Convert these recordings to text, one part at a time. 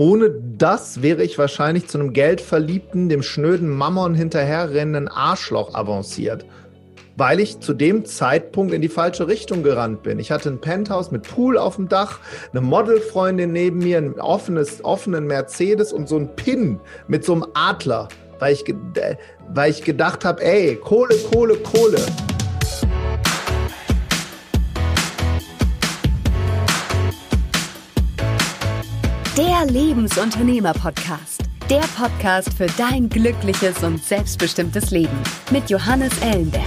ohne das wäre ich wahrscheinlich zu einem geldverliebten, dem schnöden Mammon hinterherrennenden Arschloch avanciert weil ich zu dem Zeitpunkt in die falsche Richtung gerannt bin. Ich hatte ein Penthouse mit Pool auf dem Dach, eine Modelfreundin neben mir, einen offenes, offenen Mercedes und so ein Pin mit so einem Adler, weil ich, äh, weil ich gedacht habe, ey, Kohle, Kohle, Kohle. Der Lebensunternehmer-Podcast. Der Podcast für dein glückliches und selbstbestimmtes Leben mit Johannes Ellenberg.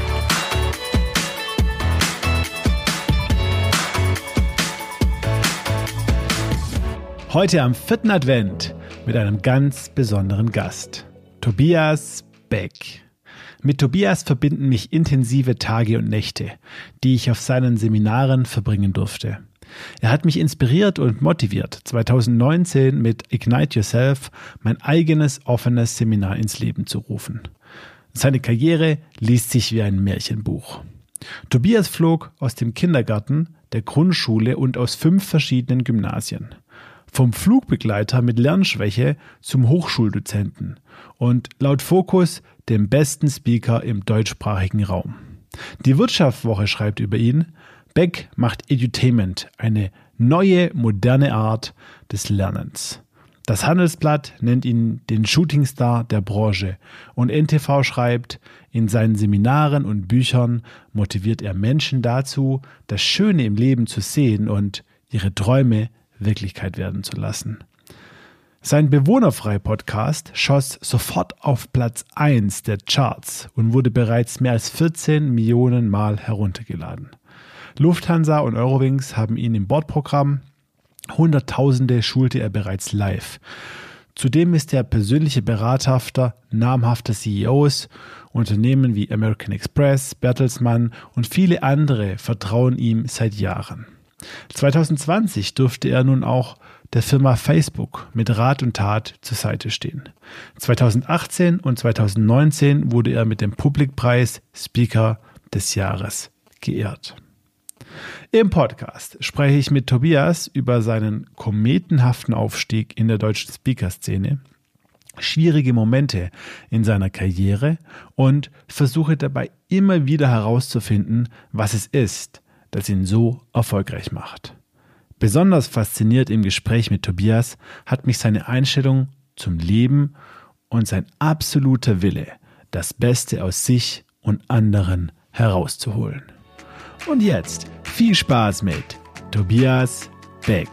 Heute am vierten Advent mit einem ganz besonderen Gast. Tobias Beck. Mit Tobias verbinden mich intensive Tage und Nächte, die ich auf seinen Seminaren verbringen durfte. Er hat mich inspiriert und motiviert, 2019 mit Ignite Yourself mein eigenes offenes Seminar ins Leben zu rufen. Seine Karriere liest sich wie ein Märchenbuch. Tobias flog aus dem Kindergarten, der Grundschule und aus fünf verschiedenen Gymnasien vom Flugbegleiter mit Lernschwäche zum Hochschuldozenten und laut Fokus dem besten Speaker im deutschsprachigen Raum. Die Wirtschaftswoche schreibt über ihn, Beck macht Edutainment, eine neue, moderne Art des Lernens. Das Handelsblatt nennt ihn den Shootingstar der Branche und NTV schreibt, in seinen Seminaren und Büchern motiviert er Menschen dazu, das Schöne im Leben zu sehen und ihre Träume Wirklichkeit werden zu lassen. Sein Bewohnerfrei-Podcast schoss sofort auf Platz 1 der Charts und wurde bereits mehr als 14 Millionen Mal heruntergeladen. Lufthansa und Eurowings haben ihn im Bordprogramm, Hunderttausende schulte er bereits live. Zudem ist er persönliche Berater namhafter CEOs, Unternehmen wie American Express, Bertelsmann und viele andere vertrauen ihm seit Jahren. 2020 durfte er nun auch der Firma Facebook mit Rat und Tat zur Seite stehen. 2018 und 2019 wurde er mit dem Publikpreis Speaker des Jahres geehrt. Im Podcast spreche ich mit Tobias über seinen kometenhaften Aufstieg in der deutschen Speaker-Szene, schwierige Momente in seiner Karriere und versuche dabei immer wieder herauszufinden, was es ist, das ihn so erfolgreich macht. Besonders fasziniert im Gespräch mit Tobias hat mich seine Einstellung zum Leben und sein absoluter Wille, das Beste aus sich und anderen herauszuholen. Und jetzt viel Spaß mit Tobias Beck.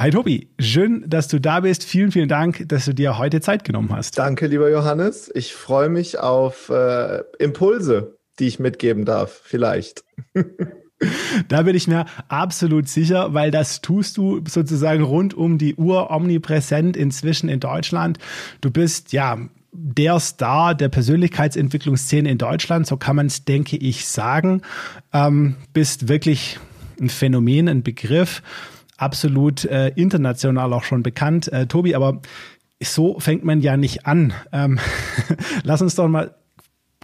Hi Tobi, schön, dass du da bist. Vielen, vielen Dank, dass du dir heute Zeit genommen hast. Danke, lieber Johannes. Ich freue mich auf äh, Impulse die ich mitgeben darf, vielleicht. Da bin ich mir absolut sicher, weil das tust du sozusagen rund um die Uhr omnipräsent inzwischen in Deutschland. Du bist ja der Star der Persönlichkeitsentwicklungsszene in Deutschland, so kann man es, denke ich, sagen. Ähm, bist wirklich ein Phänomen, ein Begriff, absolut äh, international auch schon bekannt. Äh, Tobi, aber so fängt man ja nicht an. Ähm, lass uns doch mal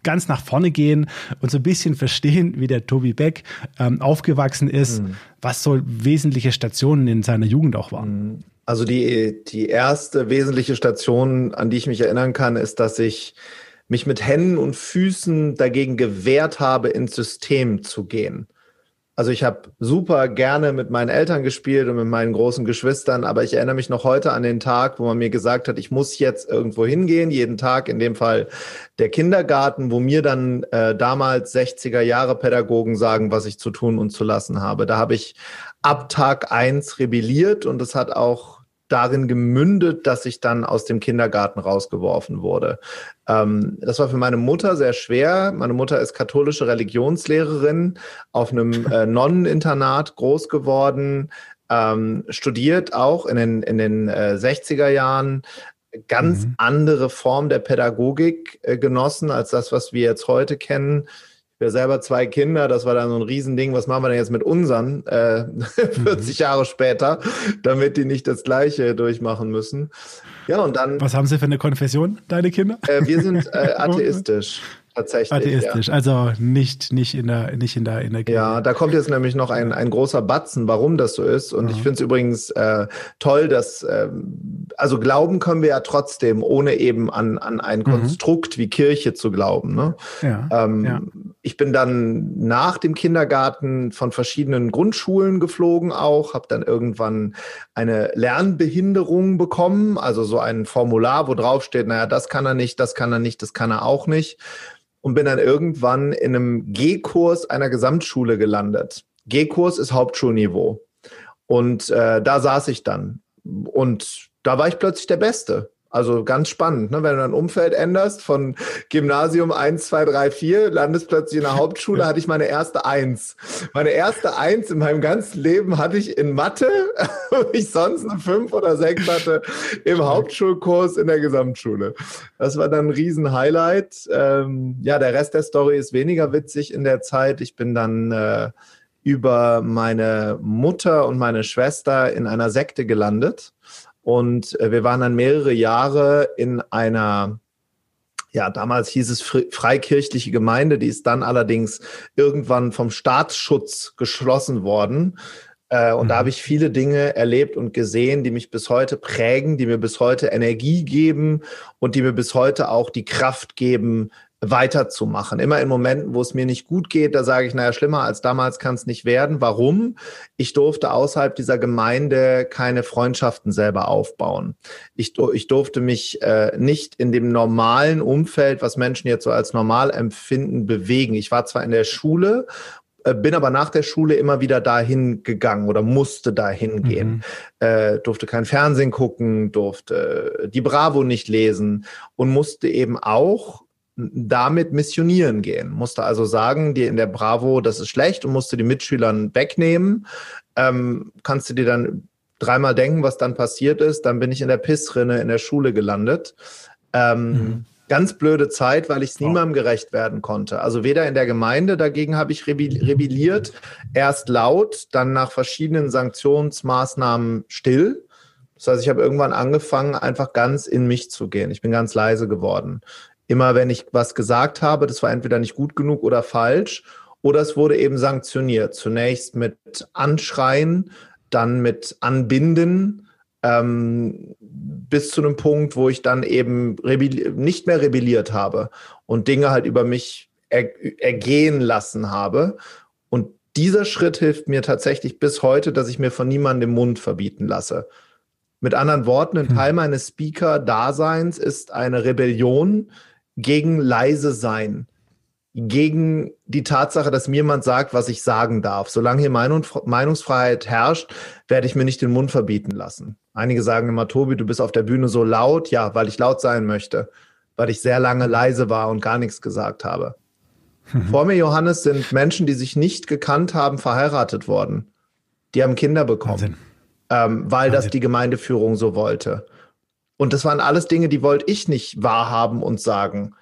ganz nach vorne gehen und so ein bisschen verstehen, wie der Tobi Beck ähm, aufgewachsen ist, mhm. was so wesentliche Stationen in seiner Jugend auch waren. Mhm. Also die, die erste wesentliche Station, an die ich mich erinnern kann, ist, dass ich mich mit Händen und Füßen dagegen gewehrt habe, ins System zu gehen. Also ich habe super gerne mit meinen Eltern gespielt und mit meinen großen Geschwistern, aber ich erinnere mich noch heute an den Tag, wo man mir gesagt hat, ich muss jetzt irgendwo hingehen, jeden Tag, in dem Fall der Kindergarten, wo mir dann äh, damals 60er Jahre Pädagogen sagen, was ich zu tun und zu lassen habe. Da habe ich ab Tag eins rebelliert und es hat auch darin gemündet, dass ich dann aus dem Kindergarten rausgeworfen wurde. Ähm, das war für meine Mutter sehr schwer. Meine Mutter ist katholische Religionslehrerin auf einem äh, Nonneninternat groß geworden, ähm, studiert auch in den, in den äh, 60er Jahren, ganz mhm. andere Form der Pädagogik äh, genossen als das, was wir jetzt heute kennen wir selber zwei Kinder, das war dann so ein Riesending. Was machen wir denn jetzt mit unseren äh, 40 mhm. Jahre später, damit die nicht das Gleiche durchmachen müssen? Ja, und dann. Was haben sie für eine Konfession, deine Kinder? Äh, wir sind äh, atheistisch. Tatsächlich. Atheistisch, ja. also nicht, nicht in der, nicht in der, Kirche. Ja, da kommt jetzt nämlich noch ein, ein großer Batzen, warum das so ist. Und ja. ich finde es übrigens äh, toll, dass, ähm, also glauben können wir ja trotzdem, ohne eben an, an ein mhm. Konstrukt wie Kirche zu glauben. Ne? Ja, ähm, ja. Ich bin dann nach dem Kindergarten von verschiedenen Grundschulen geflogen auch, habe dann irgendwann eine Lernbehinderung bekommen, also so ein Formular, wo drauf steht, naja, das kann er nicht, das kann er nicht, das kann er auch nicht und bin dann irgendwann in einem G-Kurs einer Gesamtschule gelandet. G-Kurs ist Hauptschulniveau. Und äh, da saß ich dann. Und da war ich plötzlich der Beste. Also ganz spannend, ne? wenn du dein Umfeld änderst von Gymnasium 1, 2, 3, 4, landest plötzlich in der Hauptschule, hatte ich meine erste Eins. Meine erste Eins in meinem ganzen Leben hatte ich in Mathe, wo ich sonst eine 5 oder 6 hatte, im Hauptschulkurs in der Gesamtschule. Das war dann ein Riesen-Highlight. Ähm, ja, der Rest der Story ist weniger witzig in der Zeit. Ich bin dann äh, über meine Mutter und meine Schwester in einer Sekte gelandet und äh, wir waren dann mehrere Jahre in einer ja, damals hieß es freikirchliche Gemeinde, die ist dann allerdings irgendwann vom Staatsschutz geschlossen worden. Äh, und mhm. da habe ich viele Dinge erlebt und gesehen, die mich bis heute prägen, die mir bis heute Energie geben und die mir bis heute auch die Kraft geben, weiterzumachen. Immer in Momenten, wo es mir nicht gut geht, da sage ich, naja, schlimmer als damals kann es nicht werden. Warum? Ich durfte außerhalb dieser Gemeinde keine Freundschaften selber aufbauen. Ich, ich durfte mich äh, nicht in dem normalen Umfeld, was Menschen jetzt so als normal empfinden, bewegen. Ich war zwar in der Schule äh, bin aber nach der Schule immer wieder dahin gegangen oder musste dahin gehen. Mhm. Äh, durfte kein Fernsehen gucken, durfte die Bravo nicht lesen und musste eben auch damit missionieren gehen. Musste also sagen, dir in der Bravo, das ist schlecht und musste die Mitschülern wegnehmen. Ähm, kannst du dir dann dreimal denken, was dann passiert ist? Dann bin ich in der Pissrinne in der Schule gelandet. Ähm, mhm. Ganz blöde Zeit, weil ich es niemandem gerecht werden konnte. Also weder in der Gemeinde, dagegen habe ich rebelliert, erst laut, dann nach verschiedenen Sanktionsmaßnahmen still. Das heißt, ich habe irgendwann angefangen, einfach ganz in mich zu gehen. Ich bin ganz leise geworden immer wenn ich was gesagt habe, das war entweder nicht gut genug oder falsch, oder es wurde eben sanktioniert. Zunächst mit Anschreien, dann mit Anbinden, ähm, bis zu einem Punkt, wo ich dann eben nicht mehr rebelliert habe und Dinge halt über mich er ergehen lassen habe. Und dieser Schritt hilft mir tatsächlich bis heute, dass ich mir von niemandem den Mund verbieten lasse. Mit anderen Worten, ein hm. Teil meines Speaker-Daseins ist eine Rebellion gegen leise sein, gegen die Tatsache, dass mir jemand sagt, was ich sagen darf. Solange hier Meinungsfreiheit herrscht, werde ich mir nicht den Mund verbieten lassen. Einige sagen immer, Tobi, du bist auf der Bühne so laut. Ja, weil ich laut sein möchte, weil ich sehr lange leise war und gar nichts gesagt habe. Mhm. Vor mir, Johannes, sind Menschen, die sich nicht gekannt haben, verheiratet worden. Die haben Kinder bekommen, ähm, weil Wahnsinn. das die Gemeindeführung so wollte. Und das waren alles Dinge, die wollte ich nicht wahrhaben und sagen.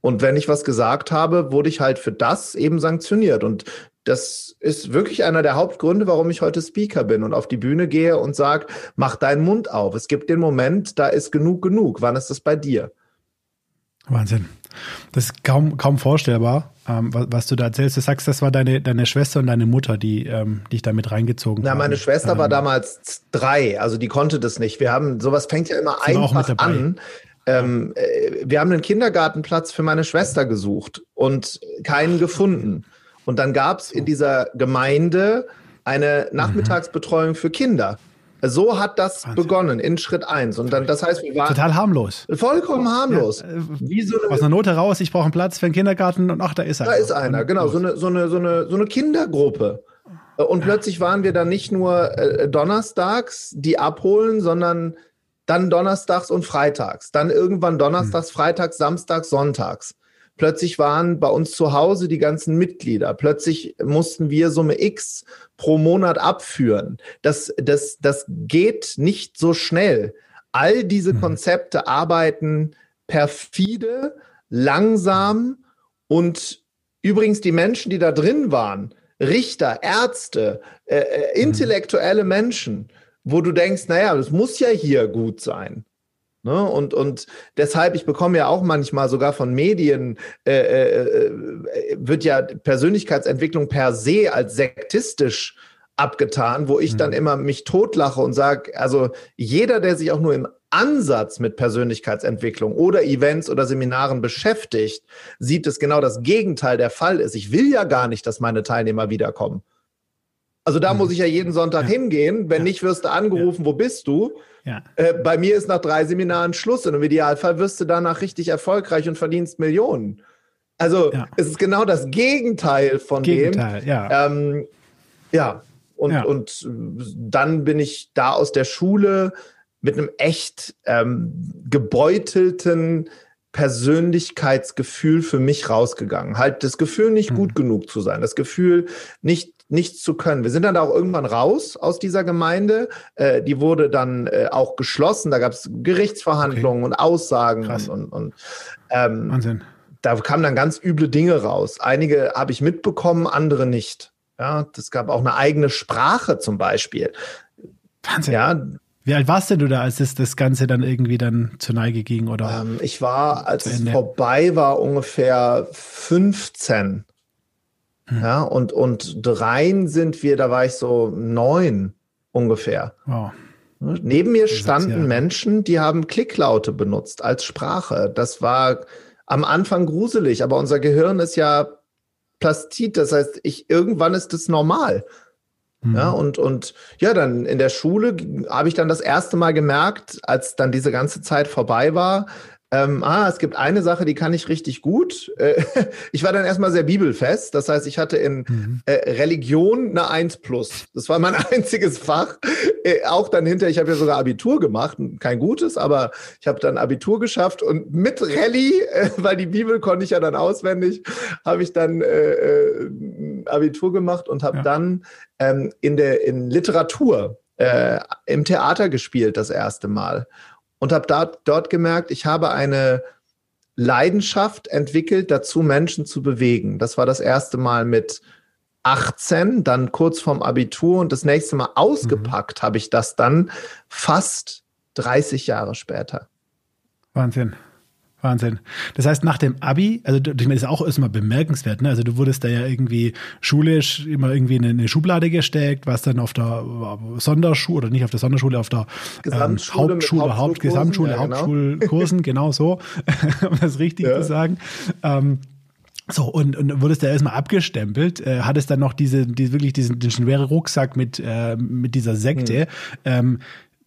Und wenn ich was gesagt habe, wurde ich halt für das eben sanktioniert. Und das ist wirklich einer der Hauptgründe, warum ich heute Speaker bin und auf die Bühne gehe und sage, mach deinen Mund auf. Es gibt den Moment, da ist genug genug. Wann ist das bei dir? Wahnsinn. Das ist kaum, kaum vorstellbar, ähm, was, was, du da erzählst. Du sagst, das war deine, deine Schwester und deine Mutter, die ähm, dich damit reingezogen haben. Na, meine Schwester ähm, war damals drei, also die konnte das nicht. Wir haben, sowas fängt ja immer einfach an. Ähm, äh, wir haben einen Kindergartenplatz für meine Schwester gesucht und keinen gefunden. Und dann gab es in dieser Gemeinde eine mhm. Nachmittagsbetreuung für Kinder. So hat das Wahnsinn. begonnen in Schritt eins Und dann, das heißt, wir waren. Total harmlos. Vollkommen harmlos. Ja, äh, so eine, aus einer Note raus, ich brauche einen Platz für einen Kindergarten und ach, da ist einer. Da ist einer, genau. So eine, so eine, so eine, so eine Kindergruppe. Und plötzlich waren wir dann nicht nur äh, donnerstags, die abholen, sondern dann donnerstags und freitags. Dann irgendwann donnerstags, hm. freitags, samstags, sonntags. Plötzlich waren bei uns zu Hause die ganzen Mitglieder. Plötzlich mussten wir Summe X pro Monat abführen. Das, das, das geht nicht so schnell. All diese mhm. Konzepte arbeiten perfide, langsam und übrigens die Menschen, die da drin waren, Richter, Ärzte, äh, äh, intellektuelle Menschen, wo du denkst, naja, das muss ja hier gut sein. Ne? Und, und deshalb, ich bekomme ja auch manchmal sogar von Medien, äh, äh, äh wird ja Persönlichkeitsentwicklung per se als sektistisch abgetan, wo ich mhm. dann immer mich totlache und sage, also jeder, der sich auch nur im Ansatz mit Persönlichkeitsentwicklung oder Events oder Seminaren beschäftigt, sieht es genau das Gegenteil der Fall ist. Ich will ja gar nicht, dass meine Teilnehmer wiederkommen. Also da mhm. muss ich ja jeden Sonntag ja. hingehen. Wenn ja. nicht, wirst du angerufen, ja. wo bist du? Äh, bei mir ist nach drei Seminaren Schluss und im Idealfall wirst du danach richtig erfolgreich und verdienst Millionen. Also es ist genau das Gegenteil von Gegenteil, dem. Ja. Ähm, ja. Und, und dann bin ich da aus der Schule mit einem echt ähm, gebeutelten Persönlichkeitsgefühl für mich rausgegangen. Halt das Gefühl, nicht mhm. gut genug zu sein, das Gefühl, nicht nichts zu können. Wir sind dann auch irgendwann raus aus dieser Gemeinde. Äh, die wurde dann äh, auch geschlossen. Da gab es Gerichtsverhandlungen okay. und Aussagen Krass. und, und, ähm, Wahnsinn. Da kamen dann ganz üble Dinge raus. Einige habe ich mitbekommen, andere nicht. Ja, das gab auch eine eigene Sprache zum Beispiel. Wahnsinn. Ja, wie alt warst denn du da, als es das Ganze dann irgendwie dann zur Neige ging? Oder ähm, ich war, als es vorbei war, ungefähr 15. Hm. Ja, und, und dreien sind wir, da war ich so neun ungefähr. Wow. Neben mir standen Menschen, die haben Klicklaute benutzt als Sprache. Das war am Anfang gruselig, aber unser Gehirn ist ja Plastit. Das heißt, ich, irgendwann ist es normal. Mhm. Ja, und, und ja, dann in der Schule habe ich dann das erste Mal gemerkt, als dann diese ganze Zeit vorbei war, ähm, ah, es gibt eine Sache, die kann ich richtig gut. Äh, ich war dann erstmal sehr bibelfest. Das heißt, ich hatte in mhm. äh, Religion eine 1 plus. Das war mein einziges Fach. Äh, auch dann hinterher, ich habe ja sogar Abitur gemacht, kein gutes, aber ich habe dann Abitur geschafft und mit Rallye, äh, weil die Bibel konnte ich ja dann auswendig, habe ich dann äh, äh, Abitur gemacht und habe ja. dann ähm, in der in Literatur im Theater gespielt das erste Mal und habe da, dort gemerkt, ich habe eine Leidenschaft entwickelt, dazu Menschen zu bewegen. Das war das erste Mal mit 18, dann kurz vorm Abitur und das nächste Mal ausgepackt mhm. habe ich das dann fast 30 Jahre später. Wahnsinn. Wahnsinn. Das heißt, nach dem Abi, also ich meine, das ist auch erstmal bemerkenswert, ne? Also du wurdest da ja irgendwie schulisch immer irgendwie in eine Schublade gesteckt, warst dann auf der Sonderschule oder nicht auf der Sonderschule, auf der ähm, Hauptschule, Haupt, Gesamtschule, ja, genau. Hauptschulkursen, genau so, um das richtig ja. zu sagen. Ähm, so, und, und wurdest da erstmal abgestempelt, äh, hattest dann noch diese, die, wirklich diesen, diesen schweren Rucksack mit, äh, mit dieser Sekte. Hm. Ähm,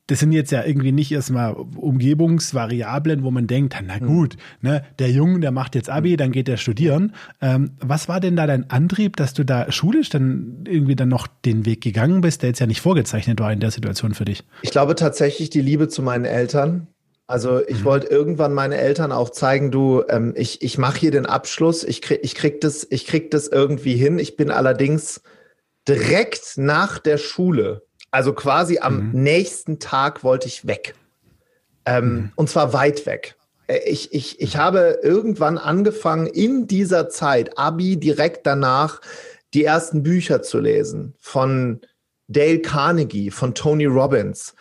das sind jetzt ja irgendwie nicht erstmal Umgebungsvariablen, wo man denkt, na hm. gut, mhm. ne, der Junge, der macht jetzt Abi, dann geht er studieren. Ähm, was war denn da dein Antrieb, dass du da schulisch dann irgendwie dann noch den Weg gegangen bist, der jetzt ja nicht vorgezeichnet war in der Situation für dich? Ich glaube tatsächlich die Liebe zu meinen Eltern. Also ich mhm. wollte irgendwann meine Eltern auch zeigen, du, ähm, ich, ich mache hier den Abschluss, ich krieg, ich krieg das, ich krieg das irgendwie hin. Ich bin allerdings direkt nach der Schule also quasi am mhm. nächsten Tag wollte ich weg. Ähm, mhm. Und zwar weit weg. Äh, ich, ich, ich habe irgendwann angefangen, in dieser Zeit, Abi direkt danach, die ersten Bücher zu lesen von Dale Carnegie, von Tony Robbins,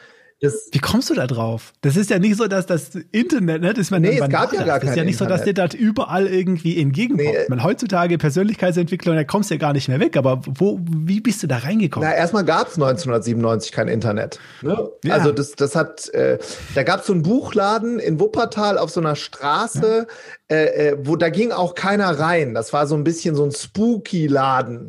das Wie kommst du da drauf? Das ist ja nicht so, dass das Internet, ne, das man nee, es gab ja gar Das ist ja nicht Internet. so, dass dir das überall irgendwie entgegenkommt. Nee. Man, heutzutage Persönlichkeitsentwicklung, da kommst du ja gar nicht mehr weg. Aber wo, wie bist du da reingekommen? Na, erstmal gab es 1997 kein Internet. Ne? Ja. Also das, das hat, äh, da gab es so einen Buchladen in Wuppertal auf so einer Straße, ja. Äh, äh, wo da ging auch keiner rein. Das war so ein bisschen so ein spooky Laden,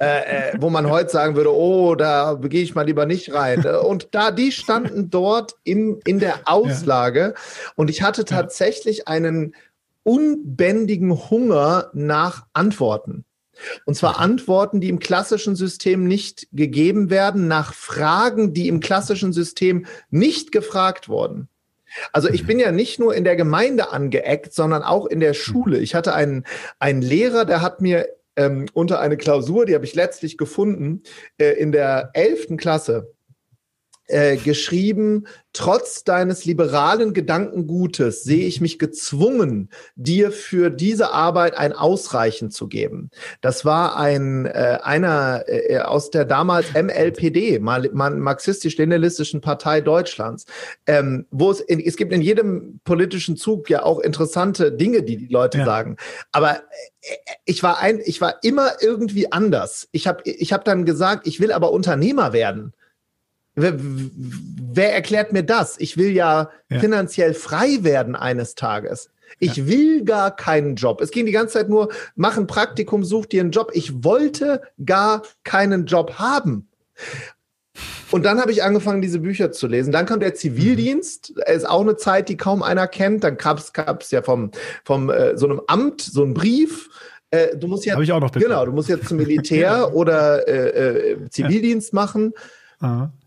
äh, äh, wo man heute sagen würde, oh, da gehe ich mal lieber nicht rein. Äh, und da die standen dort im, in der Auslage ja. und ich hatte tatsächlich einen unbändigen Hunger nach Antworten. Und zwar Antworten, die im klassischen System nicht gegeben werden, nach Fragen, die im klassischen System nicht gefragt wurden. Also ich bin ja nicht nur in der Gemeinde angeeckt, sondern auch in der Schule. Ich hatte einen, einen Lehrer, der hat mir ähm, unter eine Klausur, die habe ich letztlich gefunden, äh, in der elften Klasse, äh, geschrieben, trotz deines liberalen Gedankengutes sehe ich mich gezwungen, dir für diese Arbeit ein Ausreichen zu geben. Das war ein äh, einer äh, aus der damals MLPD, mal, mal marxistisch-leninistischen Partei Deutschlands, ähm, wo es in, es gibt in jedem politischen Zug ja auch interessante Dinge, die die Leute ja. sagen. Aber äh, ich war ein, ich war immer irgendwie anders. Ich habe ich hab dann gesagt, ich will aber Unternehmer werden. Wer, wer, erklärt mir das? Ich will ja, ja, finanziell frei werden eines Tages. Ich ja. will gar keinen Job. Es ging die ganze Zeit nur, mach ein Praktikum, such dir einen Job. Ich wollte gar keinen Job haben. Und dann habe ich angefangen, diese Bücher zu lesen. Dann kam der Zivildienst, mhm. ist auch eine Zeit, die kaum einer kennt. Dann gab es ja vom, vom äh, so einem Amt so einen Brief. Äh, du musst jetzt, ich auch noch bekommen. genau, du musst jetzt zum Militär oder äh, äh, Zivildienst ja.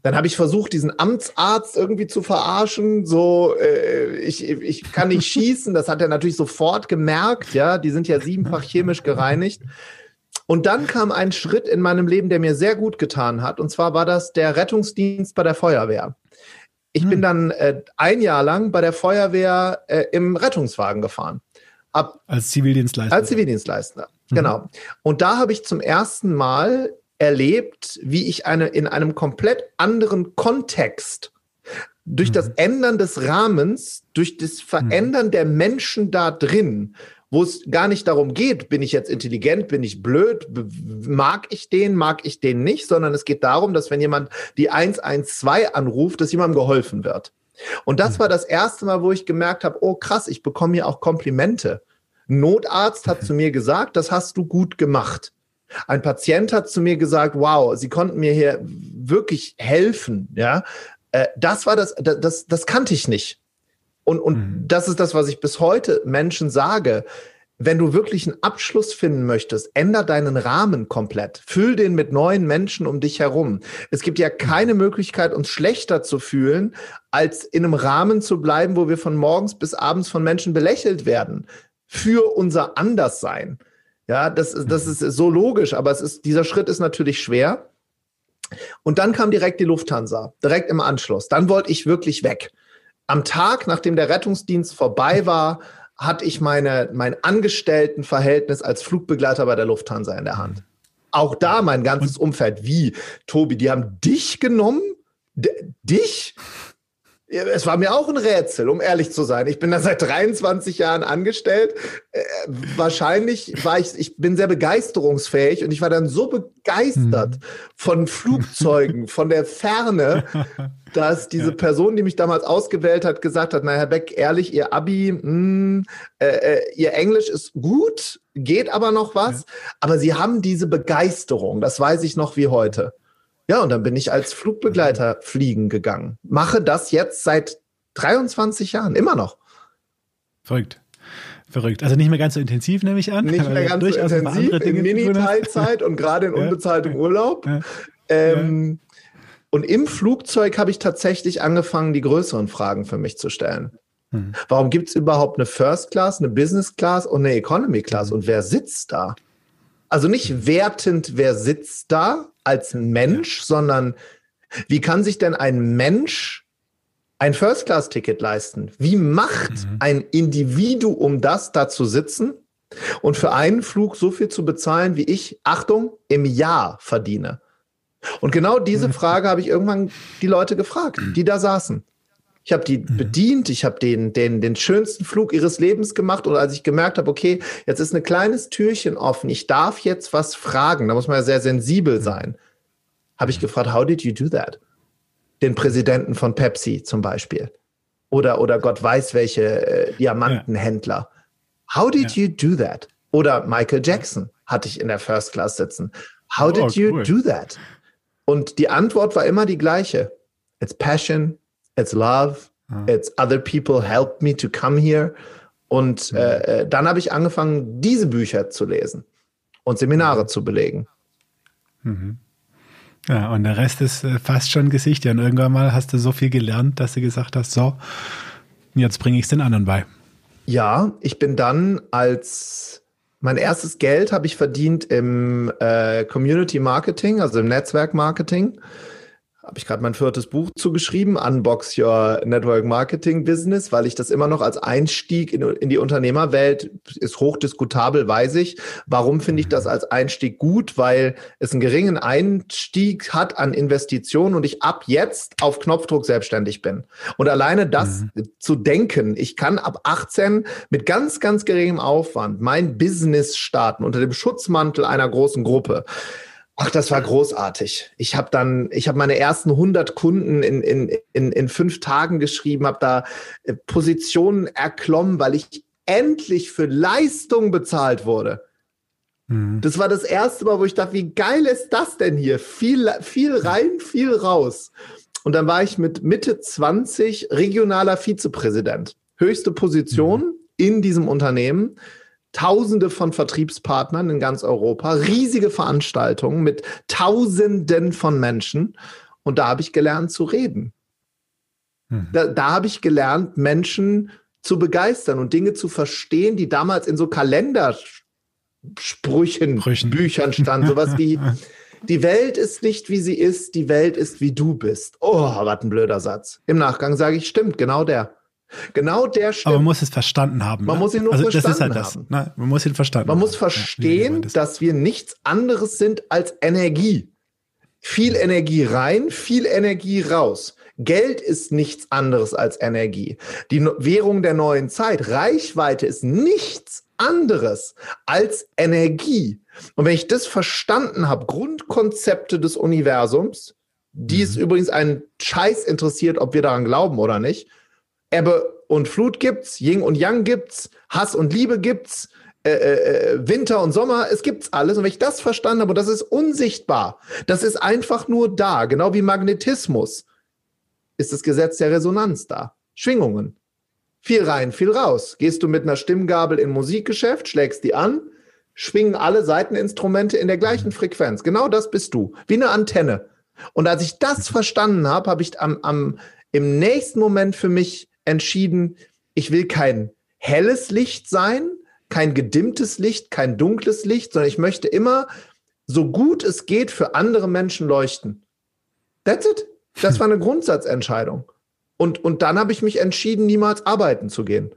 Dann habe ich versucht, diesen Amtsarzt irgendwie zu verarschen. So, äh, ich, ich kann nicht schießen. Das hat er natürlich sofort gemerkt. Ja, die sind ja siebenfach chemisch gereinigt. Und dann kam ein Schritt in meinem Leben, der mir sehr gut getan hat. Und zwar war das der Rettungsdienst bei der Feuerwehr. Ich hm. bin dann äh, ein Jahr lang bei der Feuerwehr äh, im Rettungswagen gefahren. Ab, als Zivildienstleister. Als Zivildienstleister, mhm. genau. Und da habe ich zum ersten Mal erlebt, wie ich eine in einem komplett anderen Kontext durch mhm. das Ändern des Rahmens, durch das Verändern mhm. der Menschen da drin, wo es gar nicht darum geht, bin ich jetzt intelligent, bin ich blöd, mag ich den, mag ich den nicht, sondern es geht darum, dass wenn jemand die 112 anruft, dass jemandem geholfen wird. Und das mhm. war das erste Mal, wo ich gemerkt habe, oh krass, ich bekomme hier auch Komplimente. Notarzt hat zu mir gesagt, das hast du gut gemacht. Ein Patient hat zu mir gesagt, wow, Sie konnten mir hier wirklich helfen, ja. Äh, das war das, das, das kannte ich nicht. Und, und mhm. das ist das, was ich bis heute Menschen sage. Wenn du wirklich einen Abschluss finden möchtest, änder deinen Rahmen komplett. Füll den mit neuen Menschen um dich herum. Es gibt ja keine mhm. Möglichkeit, uns schlechter zu fühlen, als in einem Rahmen zu bleiben, wo wir von morgens bis abends von Menschen belächelt werden. Für unser Anderssein. Ja, das, das ist so logisch, aber es ist, dieser Schritt ist natürlich schwer. Und dann kam direkt die Lufthansa, direkt im Anschluss. Dann wollte ich wirklich weg. Am Tag, nachdem der Rettungsdienst vorbei war, hatte ich meine, mein Angestelltenverhältnis als Flugbegleiter bei der Lufthansa in der Hand. Auch da mein ganzes Umfeld. Wie, Tobi, die haben dich genommen? D dich? Es war mir auch ein Rätsel, um ehrlich zu sein. Ich bin da seit 23 Jahren angestellt. Äh, wahrscheinlich war ich, ich bin sehr begeisterungsfähig und ich war dann so begeistert mhm. von Flugzeugen, von der Ferne, dass diese. Person, die mich damals ausgewählt hat, gesagt hat, na Herr Beck, ehrlich, Ihr Abi, mh, hm, äh, äh, Ihr Englisch ist gut, geht aber noch was, ja. aber Sie haben diese Begeisterung, das weiß ich noch wie heute. Ja, und dann bin ich als Flugbegleiter fliegen gegangen. Mache das jetzt seit 23 Jahren, immer noch. Verrückt. Verrückt. Also nicht mehr ganz so intensiv, nehme ich an. Nicht mehr ganz so intensiv, in Mini-Teilzeit und gerade in unbezahltem ja. Urlaub. Ja. Ähm, ja. Und im Flugzeug habe ich tatsächlich angefangen, die größeren Fragen für mich zu stellen. Hm. Warum gibt es überhaupt eine First Class, eine Business Class und eine Economy Class? Und wer sitzt da? Also nicht wertend, wer sitzt da als Mensch, sondern wie kann sich denn ein Mensch ein First-Class-Ticket leisten? Wie macht mhm. ein Individuum das, da zu sitzen und für einen Flug so viel zu bezahlen, wie ich, Achtung, im Jahr verdiene? Und genau diese mhm. Frage habe ich irgendwann die Leute gefragt, die da saßen. Ich habe die mhm. bedient, ich habe den, den, den schönsten Flug ihres Lebens gemacht. Und als ich gemerkt habe, okay, jetzt ist ein kleines Türchen offen, ich darf jetzt was fragen, da muss man ja sehr sensibel mhm. sein, habe ich gefragt, how did you do that? Den Präsidenten von Pepsi zum Beispiel. Oder, oder Gott weiß welche äh, Diamantenhändler. How did ja. you do that? Oder Michael Jackson hatte ich in der First Class sitzen. How did oh, you cool. do that? Und die Antwort war immer die gleiche. It's passion, it's love, ah. it's other people helped me to come here. Und mhm. äh, dann habe ich angefangen, diese Bücher zu lesen und Seminare mhm. zu belegen. Mhm. Ja, und der Rest ist äh, fast schon Gesicht. Und irgendwann mal hast du so viel gelernt, dass du gesagt hast, so, jetzt bringe ich es den anderen bei. Ja, ich bin dann als mein erstes Geld habe ich verdient im äh, Community Marketing, also im Netzwerk Marketing habe ich gerade mein viertes Buch zugeschrieben, Unbox Your Network Marketing Business, weil ich das immer noch als Einstieg in, in die Unternehmerwelt ist hochdiskutabel, weiß ich. Warum finde ich das als Einstieg gut? Weil es einen geringen Einstieg hat an Investitionen und ich ab jetzt auf Knopfdruck selbstständig bin. Und alleine das mhm. zu denken, ich kann ab 18 mit ganz, ganz geringem Aufwand mein Business starten unter dem Schutzmantel einer großen Gruppe. Ach, das war großartig. Ich habe dann, ich habe meine ersten 100 Kunden in, in, in, in fünf Tagen geschrieben, habe da äh, Positionen erklommen, weil ich endlich für Leistung bezahlt wurde. Mhm. Das war das erste Mal, wo ich dachte, wie geil ist das denn hier? Viel, viel rein, viel raus. Und dann war ich mit Mitte 20 regionaler Vizepräsident. Höchste Position mhm. in diesem Unternehmen. Tausende von Vertriebspartnern in ganz Europa, riesige Veranstaltungen mit Tausenden von Menschen. Und da habe ich gelernt zu reden. Mhm. Da, da habe ich gelernt, Menschen zu begeistern und Dinge zu verstehen, die damals in so Kalendersprüchen, Sprüchen. Büchern standen. Sowas wie, die Welt ist nicht, wie sie ist, die Welt ist, wie du bist. Oh, was ein blöder Satz. Im Nachgang sage ich, stimmt, genau der. Genau der stimmt. Aber man muss es verstanden haben. Man ne? muss ihn nur also verstanden das ist halt das, haben. Ne? Man muss ihn verstanden Man haben. muss verstehen, ja, dass wir nichts anderes sind als Energie. Viel Energie rein, viel Energie raus. Geld ist nichts anderes als Energie. Die Währung der neuen Zeit, Reichweite ist nichts anderes als Energie. Und wenn ich das verstanden habe, Grundkonzepte des Universums, die mhm. es übrigens einen Scheiß interessiert, ob wir daran glauben oder nicht, Ebbe und Flut gibt's, Yin und Yang gibt's, Hass und Liebe gibt's, äh, äh, äh, Winter und Sommer, es gibt's alles. Und wenn ich das verstanden habe, und das ist unsichtbar, das ist einfach nur da, genau wie Magnetismus, ist das Gesetz der Resonanz da. Schwingungen. Viel rein, viel raus. Gehst du mit einer Stimmgabel in Musikgeschäft, schlägst die an, schwingen alle Seiteninstrumente in der gleichen Frequenz. Genau das bist du, wie eine Antenne. Und als ich das verstanden habe, habe ich am, am, im nächsten Moment für mich entschieden, ich will kein helles Licht sein, kein gedimmtes Licht, kein dunkles Licht, sondern ich möchte immer so gut es geht für andere Menschen leuchten. That's it. Das war eine Grundsatzentscheidung. Und, und dann habe ich mich entschieden, niemals arbeiten zu gehen.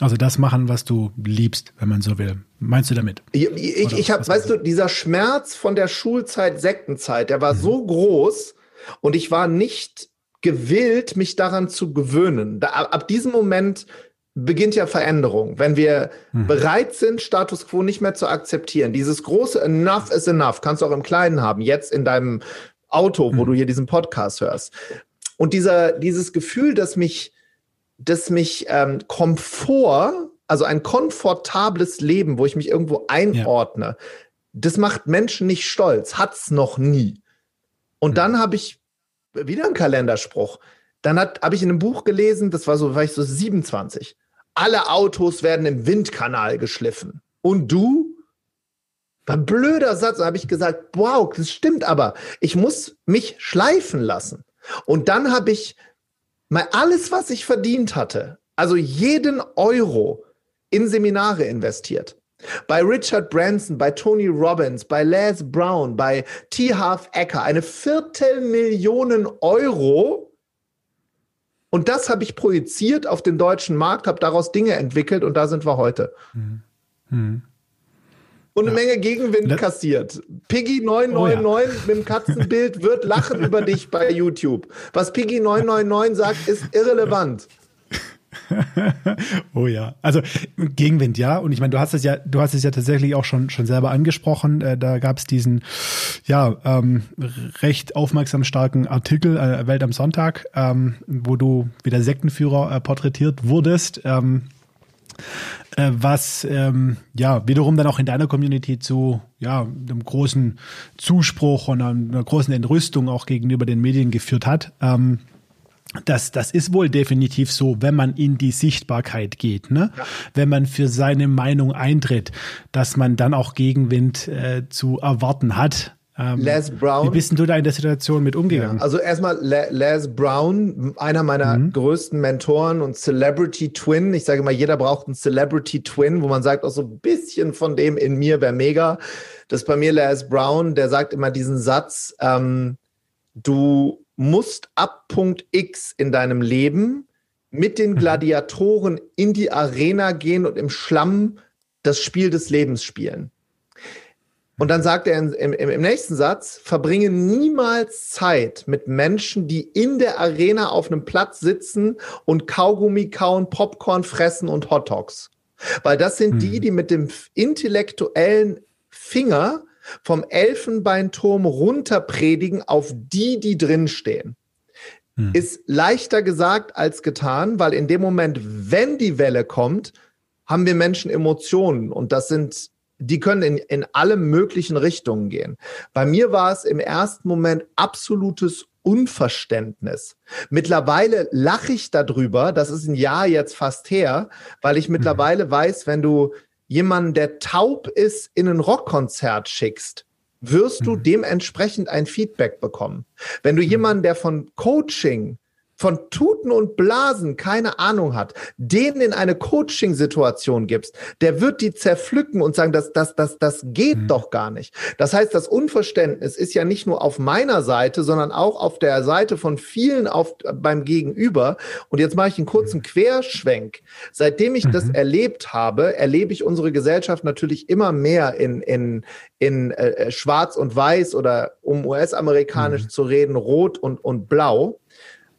Also das machen, was du liebst, wenn man so will. Meinst du damit? Ich, ich, ich habe, weißt du, dieser Schmerz von der Schulzeit, Sektenzeit, der war mhm. so groß und ich war nicht gewillt, mich daran zu gewöhnen. Da, ab diesem Moment beginnt ja Veränderung. Wenn wir mhm. bereit sind, Status quo nicht mehr zu akzeptieren, dieses große Enough is enough, kannst du auch im Kleinen haben, jetzt in deinem Auto, wo mhm. du hier diesen Podcast hörst. Und dieser, dieses Gefühl, dass mich, dass mich ähm, Komfort, also ein komfortables Leben, wo ich mich irgendwo einordne, ja. das macht Menschen nicht stolz, hat's noch nie. Und mhm. dann habe ich wieder ein Kalenderspruch. Dann habe ich in einem Buch gelesen, das war so, war ich so 27. Alle Autos werden im Windkanal geschliffen. Und du? War ein blöder Satz. Da habe ich gesagt, wow, das stimmt aber. Ich muss mich schleifen lassen. Und dann habe ich mal alles, was ich verdient hatte, also jeden Euro in Seminare investiert. Bei Richard Branson, bei Tony Robbins, bei Les Brown, bei T. Half Ecker eine Viertelmillion Euro. Und das habe ich projiziert auf den deutschen Markt, habe daraus Dinge entwickelt und da sind wir heute. Mhm. Mhm. Und eine ja. Menge Gegenwind das kassiert. Piggy 999 oh, ja. mit dem Katzenbild wird lachen über dich bei YouTube. Was Piggy 999 sagt, ist irrelevant. oh ja, also Gegenwind, ja. Und ich meine, du hast es ja, du hast es ja tatsächlich auch schon schon selber angesprochen. Äh, da gab es diesen, ja, ähm, recht aufmerksam starken Artikel äh, Welt am Sonntag, ähm, wo du wieder Sektenführer äh, porträtiert wurdest. Ähm, äh, was ähm, ja wiederum dann auch in deiner Community zu ja einem großen Zuspruch und einer großen Entrüstung auch gegenüber den Medien geführt hat. Ähm, das, das ist wohl definitiv so, wenn man in die Sichtbarkeit geht, ne? Ja. Wenn man für seine Meinung eintritt, dass man dann auch Gegenwind äh, zu erwarten hat. Ähm, Les Brown. Wie bist denn du da in der Situation mit umgegangen? Ja, also erstmal Les Brown, einer meiner mhm. größten Mentoren und Celebrity Twin. Ich sage mal, jeder braucht einen Celebrity Twin, wo man sagt, auch so ein bisschen von dem in mir wäre mega. Das ist bei mir Les Brown, der sagt immer diesen Satz, ähm, du musst ab Punkt X in deinem Leben mit den mhm. Gladiatoren in die Arena gehen und im Schlamm das Spiel des Lebens spielen. Und dann sagt er im, im, im, nächsten Satz, verbringe niemals Zeit mit Menschen, die in der Arena auf einem Platz sitzen und Kaugummi kauen, Popcorn fressen und Hotdogs. Weil das sind hm. die, die mit dem intellektuellen Finger vom Elfenbeinturm runterpredigen auf die, die drinstehen. Hm. Ist leichter gesagt als getan, weil in dem Moment, wenn die Welle kommt, haben wir Menschen Emotionen und das sind die können in, in alle möglichen Richtungen gehen. Bei mir war es im ersten Moment absolutes Unverständnis. Mittlerweile lache ich darüber, das ist ein Jahr jetzt fast her, weil ich mittlerweile mhm. weiß, wenn du jemanden, der taub ist, in ein Rockkonzert schickst, wirst du mhm. dementsprechend ein Feedback bekommen. Wenn du mhm. jemanden, der von Coaching von Tuten und Blasen keine Ahnung hat, den in eine Coaching-Situation gibst, der wird die zerpflücken und sagen, das, das, das, das geht mhm. doch gar nicht. Das heißt, das Unverständnis ist ja nicht nur auf meiner Seite, sondern auch auf der Seite von vielen auf, beim Gegenüber. Und jetzt mache ich einen kurzen. Querschwenk. Seitdem ich mhm. das erlebt habe, erlebe ich unsere Gesellschaft natürlich immer mehr in, in, in äh, äh Schwarz und Weiß oder um US-amerikanisch mhm. zu reden, Rot und, und Blau.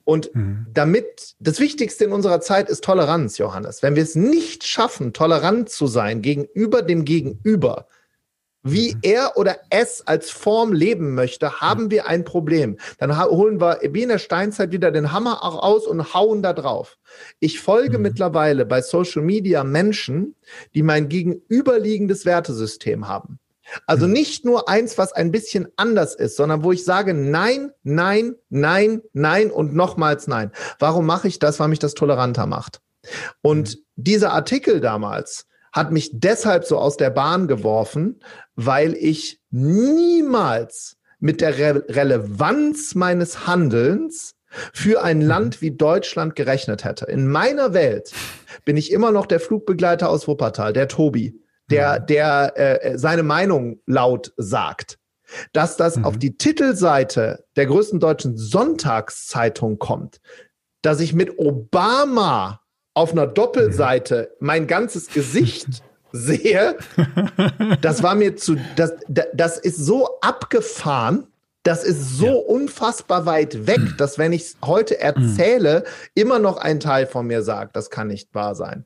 Und mhm. damit, das Wichtigste in unserer Zeit ist Toleranz, Johannes. Wenn wir es nicht schaffen, tolerant zu sein gegenüber dem Gegenüber, wie mhm. er oder es als Form leben möchte, haben wir ein Problem. Dann holen wir wie in der Steinzeit wieder den Hammer auch aus und hauen da drauf. Ich folge mhm. mittlerweile bei Social Media Menschen, die mein gegenüberliegendes Wertesystem haben. Also hm. nicht nur eins, was ein bisschen anders ist, sondern wo ich sage nein, nein, nein, nein und nochmals nein. Warum mache ich das? Weil mich das toleranter macht. Und hm. dieser Artikel damals hat mich deshalb so aus der Bahn geworfen, weil ich niemals mit der Re Relevanz meines Handelns für ein hm. Land wie Deutschland gerechnet hätte. In meiner Welt bin ich immer noch der Flugbegleiter aus Wuppertal, der Tobi der, mhm. der äh, seine Meinung laut sagt. Dass das mhm. auf die Titelseite der größten deutschen Sonntagszeitung kommt, dass ich mit Obama auf einer Doppelseite mhm. mein ganzes Gesicht sehe, das war mir zu, das, das ist so abgefahren, das ist so ja. unfassbar weit weg, dass wenn ich es heute erzähle, immer noch ein Teil von mir sagt, das kann nicht wahr sein.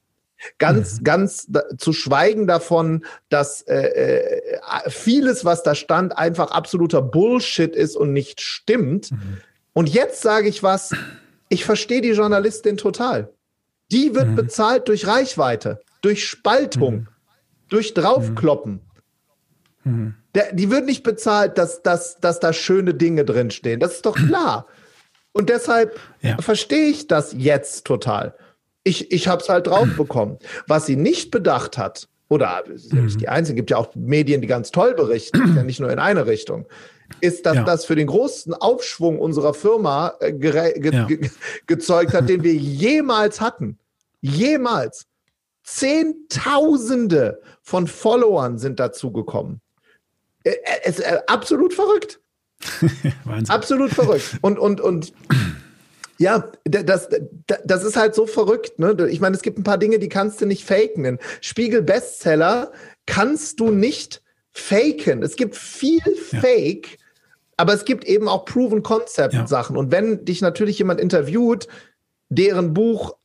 Ganz, mhm. ganz da, zu schweigen davon, dass äh, äh, vieles, was da stand, einfach absoluter Bullshit ist und nicht stimmt. Mhm. Und jetzt sage ich was, ich verstehe die Journalistin total. Die wird mhm. bezahlt durch Reichweite, durch Spaltung, mhm. durch Draufkloppen. Mhm. Mhm. Der, die wird nicht bezahlt, dass, dass, dass da schöne Dinge drinstehen. Das ist doch klar. Und deshalb ja. verstehe ich das jetzt total ich, ich habe es halt drauf bekommen. Was sie nicht bedacht hat, oder mhm. die einzige, gibt ja auch Medien, die ganz toll berichten, ja nicht nur in eine Richtung, ist, dass ja. das für den großen Aufschwung unserer Firma äh, ge ja. ge gezeugt hat, den wir jemals hatten. Jemals. Zehntausende von Followern sind dazugekommen. Äh, äh, es ist absolut verrückt. absolut verrückt. Und, und, und ja, das, das ist halt so verrückt. Ne? Ich meine, es gibt ein paar Dinge, die kannst du nicht faken. Ein Spiegel-Bestseller kannst du nicht faken. Es gibt viel ja. Fake, aber es gibt eben auch Proven Concept-Sachen. Ja. Und wenn dich natürlich jemand interviewt, deren Buch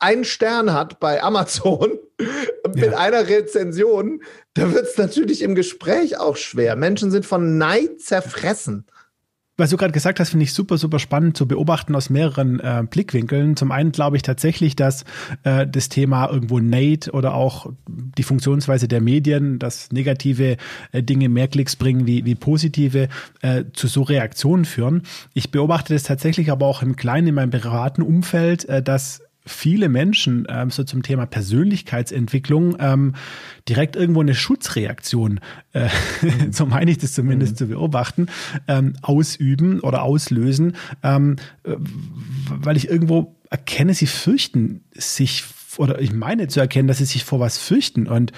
einen Stern hat bei Amazon mit ja. einer Rezension, da wird es natürlich im Gespräch auch schwer. Menschen sind von Neid zerfressen was du gerade gesagt hast, finde ich super, super spannend zu beobachten aus mehreren äh, Blickwinkeln. Zum einen glaube ich tatsächlich, dass äh, das Thema irgendwo Nate oder auch die Funktionsweise der Medien, dass negative äh, Dinge mehr Klicks bringen wie, wie positive, äh, zu so Reaktionen führen. Ich beobachte das tatsächlich aber auch im Kleinen, in meinem privaten Umfeld, äh, dass viele Menschen ähm, so zum Thema Persönlichkeitsentwicklung ähm, direkt irgendwo eine Schutzreaktion, äh, so meine ich das zumindest mhm. zu beobachten, ähm, ausüben oder auslösen, ähm, äh, weil ich irgendwo erkenne, sie fürchten sich oder ich meine zu erkennen, dass sie sich vor was fürchten und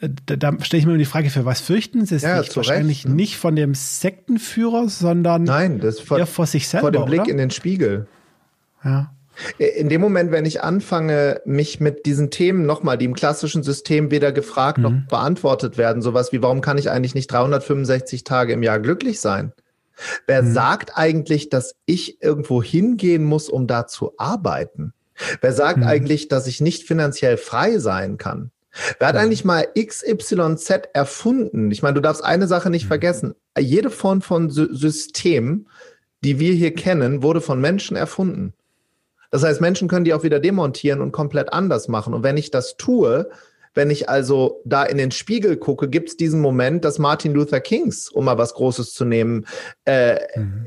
äh, da, da stelle ich mir die Frage, für was fürchten sie ja, sich? Wahrscheinlich Recht, ne? nicht von dem Sektenführer, sondern Nein, das vor, eher vor sich selber. Vor dem Blick oder? in den Spiegel. Ja. In dem Moment, wenn ich anfange, mich mit diesen Themen nochmal, die im klassischen System weder gefragt mhm. noch beantwortet werden, sowas wie, warum kann ich eigentlich nicht 365 Tage im Jahr glücklich sein? Wer mhm. sagt eigentlich, dass ich irgendwo hingehen muss, um da zu arbeiten? Wer sagt mhm. eigentlich, dass ich nicht finanziell frei sein kann? Wer hat eigentlich mal XYZ erfunden? Ich meine, du darfst eine Sache nicht mhm. vergessen. Jede Form von System, die wir hier kennen, wurde von Menschen erfunden. Das heißt, Menschen können die auch wieder demontieren und komplett anders machen. Und wenn ich das tue, wenn ich also da in den Spiegel gucke, gibt es diesen Moment, dass Martin Luther Kings, um mal was Großes zu nehmen, äh, mhm.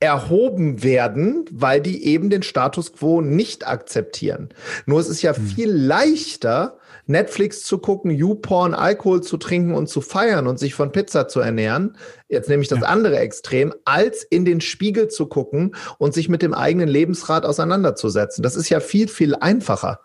erhoben werden, weil die eben den Status quo nicht akzeptieren. Nur es ist ja mhm. viel leichter, Netflix zu gucken, YouPorn, Alkohol zu trinken und zu feiern und sich von Pizza zu ernähren, jetzt nehme ich das ja. andere Extrem, als in den Spiegel zu gucken und sich mit dem eigenen Lebensrat auseinanderzusetzen. Das ist ja viel, viel einfacher.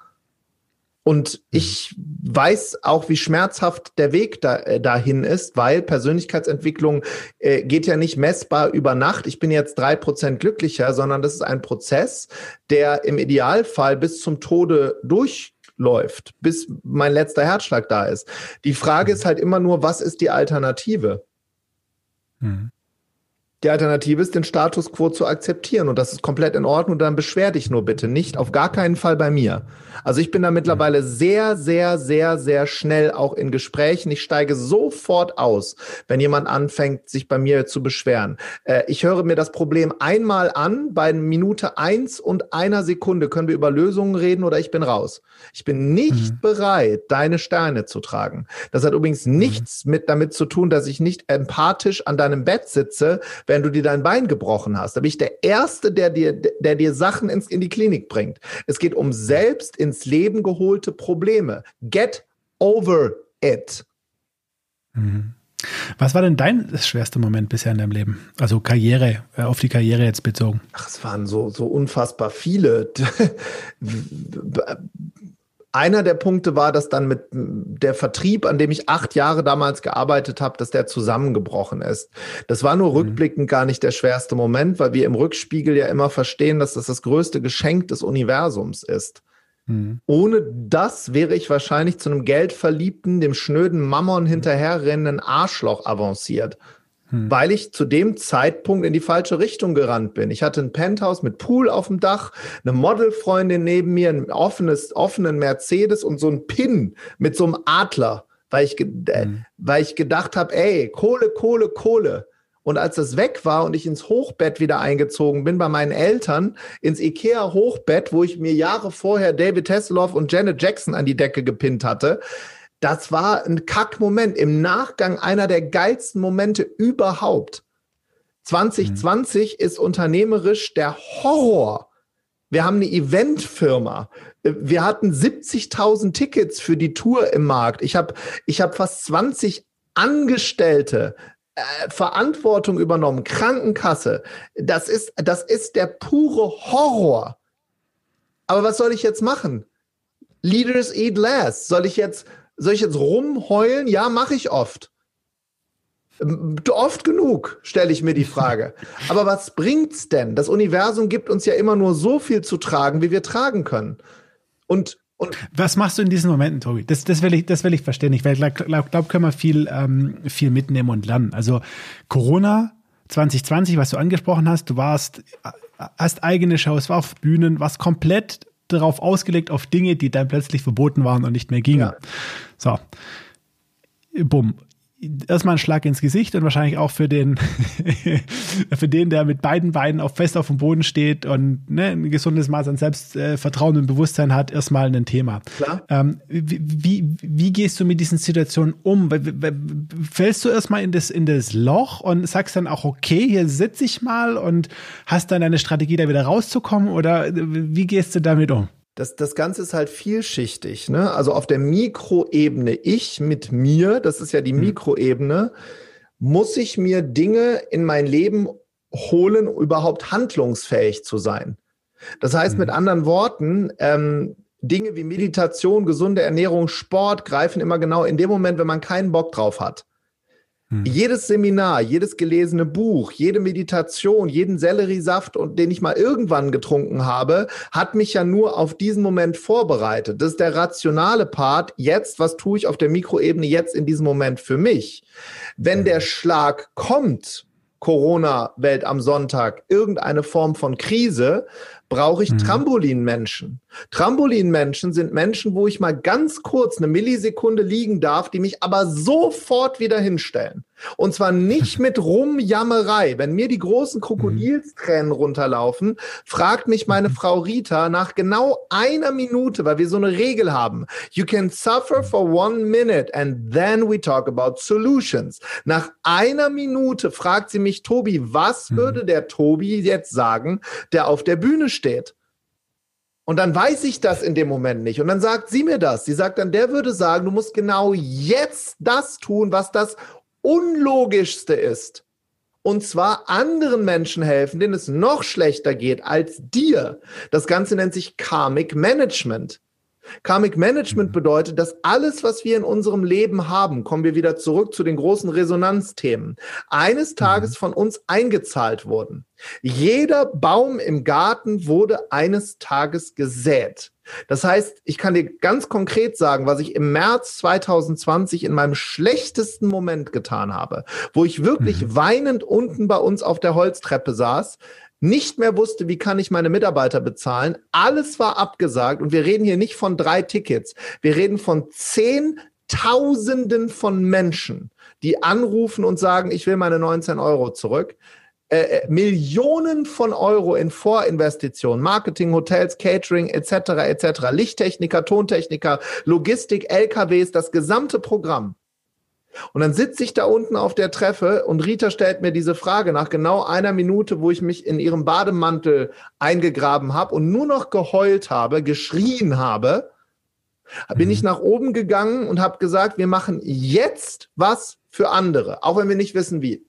Und mhm. ich weiß auch, wie schmerzhaft der Weg da, äh, dahin ist, weil Persönlichkeitsentwicklung äh, geht ja nicht messbar über Nacht. Ich bin jetzt drei Prozent glücklicher, sondern das ist ein Prozess, der im Idealfall bis zum Tode durch läuft, bis mein letzter Herzschlag da ist. Die Frage mhm. ist halt immer nur, was ist die Alternative? Mhm. Die Alternative ist, den Status quo zu akzeptieren und das ist komplett in Ordnung. Dann beschwer dich nur bitte nicht, auf gar keinen Fall bei mir. Also ich bin da mittlerweile sehr, sehr, sehr, sehr schnell auch in Gesprächen. Ich steige sofort aus, wenn jemand anfängt, sich bei mir zu beschweren. Äh, ich höre mir das Problem einmal an, bei Minute eins und einer Sekunde können wir über Lösungen reden oder ich bin raus. Ich bin nicht mhm. bereit, deine Steine zu tragen. Das hat übrigens mhm. nichts mit damit zu tun, dass ich nicht empathisch an deinem Bett sitze, wenn du dir dein Bein gebrochen hast. Da bin ich der Erste, der dir, der dir Sachen ins, in die Klinik bringt. Es geht um selbst ins Leben geholte Probleme. Get over it. Mhm. Was war denn dein schwerster Moment bisher in deinem Leben? Also Karriere, äh, auf die Karriere jetzt bezogen. Ach, es waren so, so unfassbar viele. einer der Punkte war, dass dann mit der Vertrieb, an dem ich acht Jahre damals gearbeitet habe, dass der zusammengebrochen ist. Das war nur mhm. rückblickend gar nicht der schwerste Moment, weil wir im Rückspiegel ja immer verstehen, dass das das größte Geschenk des Universums ist. Mhm. Ohne das wäre ich wahrscheinlich zu einem geldverliebten, dem schnöden Mammon hinterherrennenden Arschloch avanciert. Hm. weil ich zu dem Zeitpunkt in die falsche Richtung gerannt bin. Ich hatte ein Penthouse mit Pool auf dem Dach, eine Modelfreundin neben mir, ein offenes, offenen Mercedes und so ein Pin mit so einem Adler, weil ich, äh, hm. weil ich gedacht habe, ey, Kohle, Kohle, Kohle. Und als das weg war und ich ins Hochbett wieder eingezogen bin bei meinen Eltern, ins Ikea Hochbett, wo ich mir Jahre vorher David Hasselhoff und Janet Jackson an die Decke gepinnt hatte, das war ein Kackmoment. Im Nachgang einer der geilsten Momente überhaupt. 2020 mhm. ist unternehmerisch der Horror. Wir haben eine Eventfirma. Wir hatten 70.000 Tickets für die Tour im Markt. Ich habe ich hab fast 20 Angestellte, äh, Verantwortung übernommen, Krankenkasse. Das ist, das ist der pure Horror. Aber was soll ich jetzt machen? Leaders eat last. Soll ich jetzt soll ich jetzt rumheulen? Ja, mache ich oft. Ähm, oft genug, stelle ich mir die Frage. Aber was bringt's denn? Das Universum gibt uns ja immer nur so viel zu tragen, wie wir tragen können. Und, und was machst du in diesen Momenten, Tobi? Das, das, will, ich, das will ich verstehen. Ich glaube, glaub, können wir viel, ähm, viel mitnehmen und lernen. Also Corona 2020, was du angesprochen hast, du warst, hast eigene Shows, war auf Bühnen, warst komplett darauf ausgelegt, auf Dinge, die dann plötzlich verboten waren und nicht mehr gingen. Ja. So. Bumm. Erstmal ein Schlag ins Gesicht und wahrscheinlich auch für den, für den, der mit beiden Beinen auf fest auf dem Boden steht und ne, ein gesundes Maß an Selbstvertrauen und Bewusstsein hat, erstmal ein Thema. Klar. Ähm, wie, wie, wie gehst du mit diesen Situationen um? Fällst du erstmal in das, in das Loch und sagst dann auch, okay, hier sitze ich mal und hast dann eine Strategie, da wieder rauszukommen oder wie gehst du damit um? Das, das Ganze ist halt vielschichtig. Ne? Also auf der Mikroebene, ich mit mir, das ist ja die hm. Mikroebene, muss ich mir Dinge in mein Leben holen, um überhaupt handlungsfähig zu sein. Das heißt mit hm. anderen Worten, ähm, Dinge wie Meditation, gesunde Ernährung, Sport greifen immer genau in dem Moment, wenn man keinen Bock drauf hat. Hm. Jedes Seminar, jedes gelesene Buch, jede Meditation, jeden Selleriesaft, den ich mal irgendwann getrunken habe, hat mich ja nur auf diesen Moment vorbereitet. Das ist der rationale Part. Jetzt, was tue ich auf der Mikroebene jetzt in diesem Moment für mich? Wenn der Schlag kommt, Corona-Welt am Sonntag, irgendeine Form von Krise, brauche ich mhm. Trampolinmenschen. Trampolinmenschen sind Menschen, wo ich mal ganz kurz eine Millisekunde liegen darf, die mich aber sofort wieder hinstellen. Und zwar nicht mit Rumjammerei. Wenn mir die großen Krokodilstränen runterlaufen, fragt mich meine mhm. Frau Rita nach genau einer Minute, weil wir so eine Regel haben. You can suffer for one minute and then we talk about solutions. Nach einer Minute fragt sie mich, Tobi, was mhm. würde der Tobi jetzt sagen, der auf der Bühne steht? Und dann weiß ich das in dem Moment nicht. Und dann sagt sie mir das. Sie sagt dann, der würde sagen, du musst genau jetzt das tun, was das Unlogischste ist. Und zwar anderen Menschen helfen, denen es noch schlechter geht als dir. Das Ganze nennt sich Karmic Management. Karmic Management mhm. bedeutet, dass alles, was wir in unserem Leben haben, kommen wir wieder zurück zu den großen Resonanzthemen, eines Tages mhm. von uns eingezahlt wurden. Jeder Baum im Garten wurde eines Tages gesät. Das heißt, ich kann dir ganz konkret sagen, was ich im März 2020 in meinem schlechtesten Moment getan habe, wo ich wirklich mhm. weinend unten bei uns auf der Holztreppe saß, nicht mehr wusste, wie kann ich meine Mitarbeiter bezahlen. Alles war abgesagt und wir reden hier nicht von drei Tickets. Wir reden von Zehntausenden von Menschen, die anrufen und sagen, ich will meine 19 Euro zurück. Äh, äh, Millionen von Euro in Vorinvestitionen, Marketing, Hotels, Catering etc. etc. Lichttechniker, Tontechniker, Logistik, LKWs, das gesamte Programm. Und dann sitze ich da unten auf der Treffe und Rita stellt mir diese Frage nach genau einer Minute, wo ich mich in ihrem Bademantel eingegraben habe und nur noch geheult habe, geschrien habe, bin ich mhm. nach oben gegangen und habe gesagt, wir machen jetzt was für andere, auch wenn wir nicht wissen wie.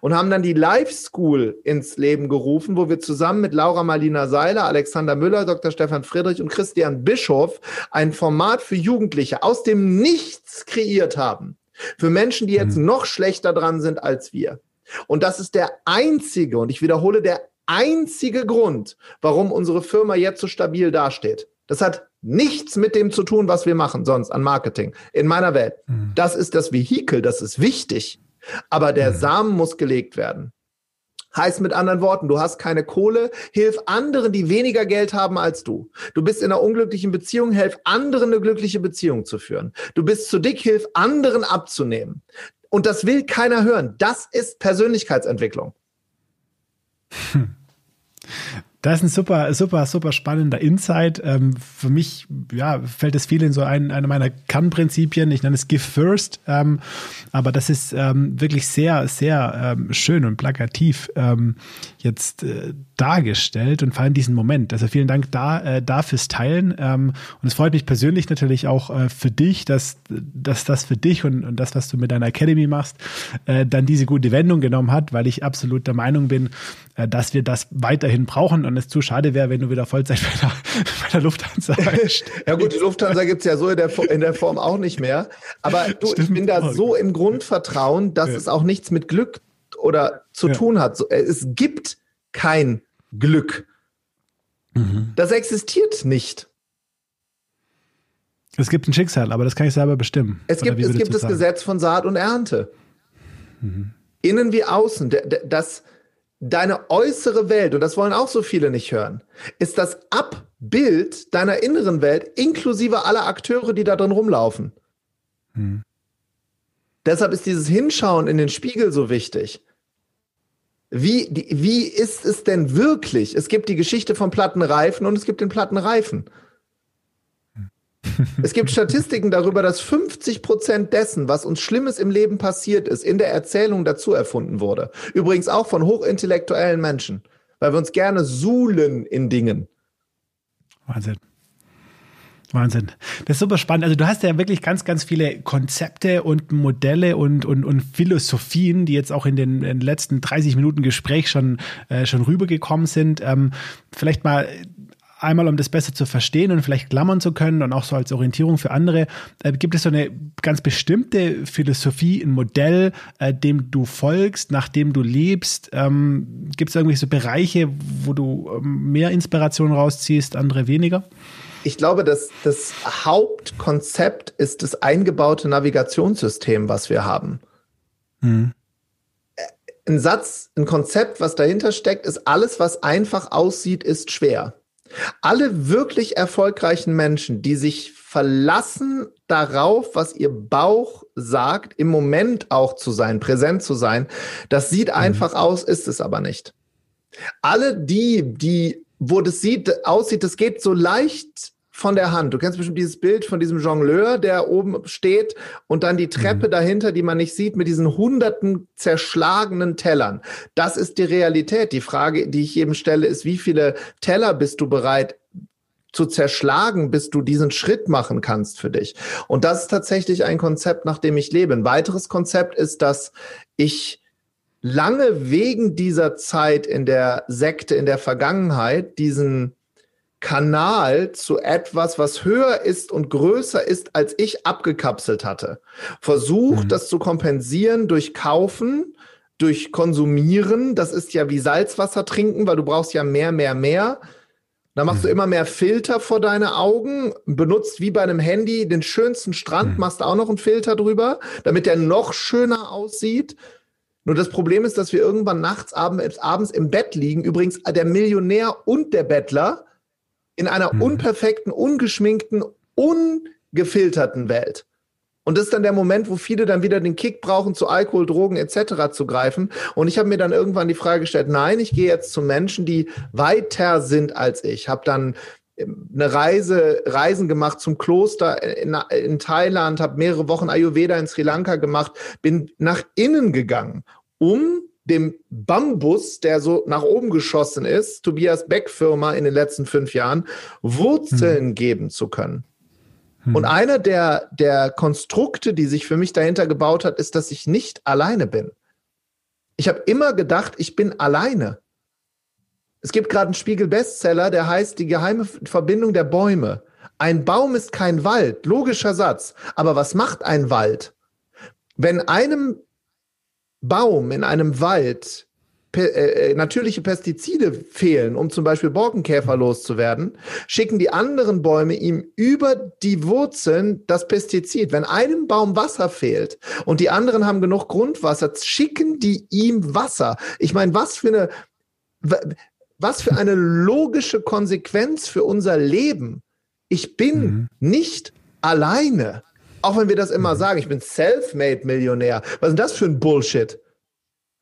Und haben dann die Live School ins Leben gerufen, wo wir zusammen mit Laura Marlina Seiler, Alexander Müller, Dr. Stefan Friedrich und Christian Bischof ein Format für Jugendliche aus dem Nichts kreiert haben. Für Menschen, die jetzt mhm. noch schlechter dran sind als wir. Und das ist der einzige, und ich wiederhole, der einzige Grund, warum unsere Firma jetzt so stabil dasteht. Das hat nichts mit dem zu tun, was wir machen sonst an Marketing in meiner Welt. Mhm. Das ist das Vehikel, das ist wichtig. Aber der mhm. Samen muss gelegt werden. Heißt mit anderen Worten, du hast keine Kohle, hilf anderen, die weniger Geld haben als du. Du bist in einer unglücklichen Beziehung, hilf anderen eine glückliche Beziehung zu führen. Du bist zu dick, hilf anderen abzunehmen. Und das will keiner hören. Das ist Persönlichkeitsentwicklung. Hm. Das ist ein super, super, super spannender Insight. Ähm, für mich ja, fällt es viel in so ein, eine meiner Kernprinzipien. Ich nenne es Give First. Ähm, aber das ist ähm, wirklich sehr, sehr ähm, schön und plakativ ähm, jetzt äh, dargestellt und vor allem diesen Moment. Also vielen Dank da, äh, da fürs Teilen. Ähm, und es freut mich persönlich natürlich auch äh, für dich, dass, dass das für dich und, und das, was du mit deiner Academy machst, äh, dann diese gute Wendung genommen hat, weil ich absolut der Meinung bin, äh, dass wir das weiterhin brauchen und es zu schade wäre, wenn du wieder Vollzeit bei der, bei der Lufthansa Ja gut, die Lufthansa gibt's ja so in der, in der Form auch nicht mehr. Aber du, ich bin da so im Grundvertrauen, dass ja. es auch nichts mit Glück oder zu ja. tun hat. Äh, es gibt kein Glück. Mhm. Das existiert nicht. Es gibt ein Schicksal, aber das kann ich selber bestimmen. Es gibt, es gibt das sagen? Gesetz von Saat und Ernte. Mhm. Innen wie außen. Das, deine äußere Welt, und das wollen auch so viele nicht hören, ist das Abbild deiner inneren Welt, inklusive aller Akteure, die da drin rumlaufen. Hm. Deshalb ist dieses Hinschauen in den Spiegel so wichtig. Wie, die, wie ist es denn wirklich? Es gibt die Geschichte von Plattenreifen und es gibt den Plattenreifen. Es gibt Statistiken darüber, dass 50 Prozent dessen, was uns Schlimmes im Leben passiert ist, in der Erzählung dazu erfunden wurde. Übrigens auch von hochintellektuellen Menschen, weil wir uns gerne suhlen in Dingen. Wahnsinn. Wahnsinn. Das ist super spannend. Also du hast ja wirklich ganz, ganz viele Konzepte und Modelle und, und, und Philosophien, die jetzt auch in den, in den letzten 30 Minuten Gespräch schon, äh, schon rübergekommen sind. Ähm, vielleicht mal einmal, um das besser zu verstehen und vielleicht klammern zu können und auch so als Orientierung für andere, äh, gibt es so eine ganz bestimmte Philosophie, ein Modell, äh, dem du folgst, nach dem du lebst? Ähm, gibt es irgendwelche so Bereiche, wo du ähm, mehr Inspiration rausziehst, andere weniger? Ich glaube, dass das Hauptkonzept ist das eingebaute Navigationssystem, was wir haben. Mhm. Ein Satz, ein Konzept, was dahinter steckt, ist alles, was einfach aussieht, ist schwer. Alle wirklich erfolgreichen Menschen, die sich verlassen darauf, was ihr Bauch sagt, im Moment auch zu sein, präsent zu sein, das sieht mhm. einfach aus, ist es aber nicht. Alle die, die wo das sieht, aussieht, das geht so leicht von der Hand. Du kennst bestimmt dieses Bild von diesem Jongleur, der oben steht und dann die Treppe mhm. dahinter, die man nicht sieht, mit diesen hunderten zerschlagenen Tellern. Das ist die Realität. Die Frage, die ich jedem stelle, ist, wie viele Teller bist du bereit zu zerschlagen, bis du diesen Schritt machen kannst für dich. Und das ist tatsächlich ein Konzept, nach dem ich lebe. Ein weiteres Konzept ist, dass ich lange wegen dieser Zeit in der Sekte, in der Vergangenheit, diesen Kanal zu etwas, was höher ist und größer ist, als ich abgekapselt hatte. Versucht, mhm. das zu kompensieren durch Kaufen, durch Konsumieren. Das ist ja wie Salzwasser trinken, weil du brauchst ja mehr, mehr, mehr. Da machst mhm. du immer mehr Filter vor deine Augen, benutzt wie bei einem Handy den schönsten Strand, mhm. machst auch noch einen Filter drüber, damit der noch schöner aussieht. Nur das Problem ist, dass wir irgendwann nachts abends im Bett liegen. Übrigens, der Millionär und der Bettler in einer mhm. unperfekten, ungeschminkten, ungefilterten Welt. Und das ist dann der Moment, wo viele dann wieder den Kick brauchen, zu Alkohol, Drogen etc. zu greifen. Und ich habe mir dann irgendwann die Frage gestellt, nein, ich gehe jetzt zu Menschen, die weiter sind als ich. Habe dann ähm, eine Reise, Reisen gemacht zum Kloster in, in Thailand, habe mehrere Wochen Ayurveda in Sri Lanka gemacht, bin nach innen gegangen um dem Bambus, der so nach oben geschossen ist, Tobias Beck Firma in den letzten fünf Jahren, Wurzeln hm. geben zu können. Hm. Und einer der, der Konstrukte, die sich für mich dahinter gebaut hat, ist, dass ich nicht alleine bin. Ich habe immer gedacht, ich bin alleine. Es gibt gerade einen Spiegel-Bestseller, der heißt Die geheime Verbindung der Bäume. Ein Baum ist kein Wald, logischer Satz. Aber was macht ein Wald? Wenn einem Baum in einem Wald äh, äh, natürliche Pestizide fehlen, um zum Beispiel Borkenkäfer loszuwerden, schicken die anderen Bäume ihm über die Wurzeln das Pestizid. Wenn einem Baum Wasser fehlt und die anderen haben genug Grundwasser, schicken die ihm Wasser. Ich meine, was für eine, was für eine logische Konsequenz für unser Leben. Ich bin mhm. nicht alleine. Auch wenn wir das immer mhm. sagen, ich bin Self-Made-Millionär. Was ist denn das für ein Bullshit?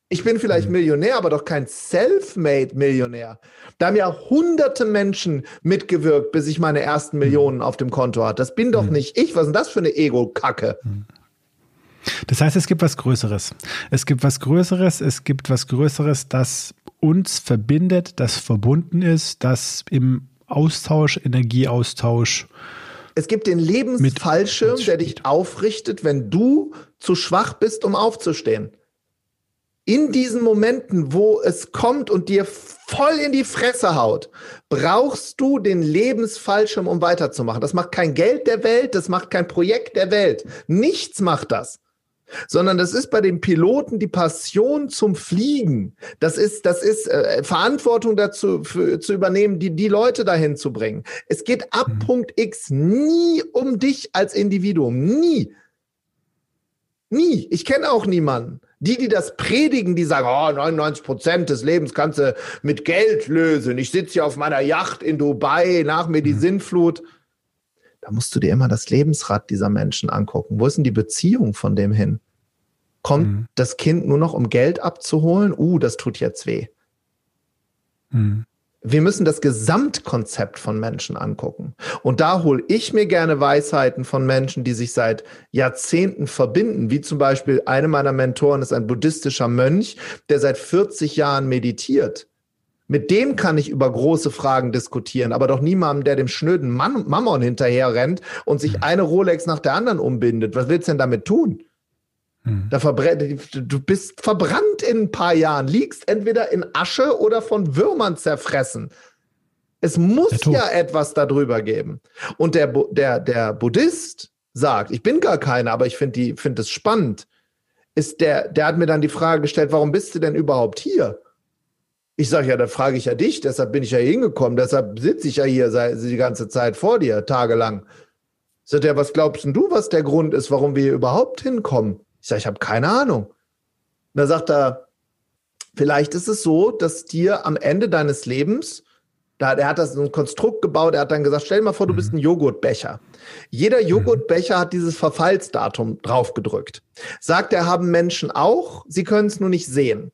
Ich bin vielleicht mhm. Millionär, aber doch kein Self-Made-Millionär. Da haben ja hunderte Menschen mitgewirkt, bis ich meine ersten mhm. Millionen auf dem Konto hatte. Das bin doch nicht ich. Was ist denn das für eine Ego-Kacke? Das heißt, es gibt was Größeres. Es gibt was Größeres, es gibt was Größeres, das uns verbindet, das verbunden ist, das im Austausch, Energieaustausch es gibt den Lebensfallschirm, der dich aufrichtet, wenn du zu schwach bist, um aufzustehen. In diesen Momenten, wo es kommt und dir voll in die Fresse haut, brauchst du den Lebensfallschirm, um weiterzumachen. Das macht kein Geld der Welt, das macht kein Projekt der Welt. Nichts macht das sondern das ist bei den Piloten die Passion zum Fliegen. Das ist, das ist äh, Verantwortung dazu für, zu übernehmen, die, die Leute dahin zu bringen. Es geht ab mhm. Punkt X nie um dich als Individuum. Nie. Nie. Ich kenne auch niemanden. Die, die das predigen, die sagen, oh, 99 Prozent des Lebens kannst du mit Geld lösen. Ich sitze hier auf meiner Yacht in Dubai, nach mir die mhm. Sinnflut da musst du dir immer das Lebensrad dieser Menschen angucken. Wo ist denn die Beziehung von dem hin? Kommt mhm. das Kind nur noch, um Geld abzuholen? Uh, das tut jetzt weh. Mhm. Wir müssen das Gesamtkonzept von Menschen angucken. Und da hole ich mir gerne Weisheiten von Menschen, die sich seit Jahrzehnten verbinden. Wie zum Beispiel eine meiner Mentoren ist ein buddhistischer Mönch, der seit 40 Jahren meditiert. Mit dem kann ich über große Fragen diskutieren, aber doch niemandem, der dem schnöden Mammon hinterher rennt und sich eine Rolex nach der anderen umbindet. Was willst du denn damit tun? Hm. Da du bist verbrannt in ein paar Jahren, liegst entweder in Asche oder von Würmern zerfressen. Es muss ja etwas darüber geben. Und der, der, der Buddhist sagt, ich bin gar keiner, aber ich finde find es spannend, ist der, der hat mir dann die Frage gestellt, warum bist du denn überhaupt hier? Ich sage ja, da frage ich ja dich, deshalb bin ich ja hingekommen, deshalb sitze ich ja hier die ganze Zeit vor dir, tagelang. Sagt er, was glaubst du, was der Grund ist, warum wir hier überhaupt hinkommen? Ich sage, ich habe keine Ahnung. Und da sagt er, vielleicht ist es so, dass dir am Ende deines Lebens, da, er hat das ein Konstrukt gebaut, er hat dann gesagt, stell dir mal vor, du bist ein Joghurtbecher. Jeder mhm. Joghurtbecher hat dieses Verfallsdatum draufgedrückt. Sagt er, haben Menschen auch, sie können es nur nicht sehen.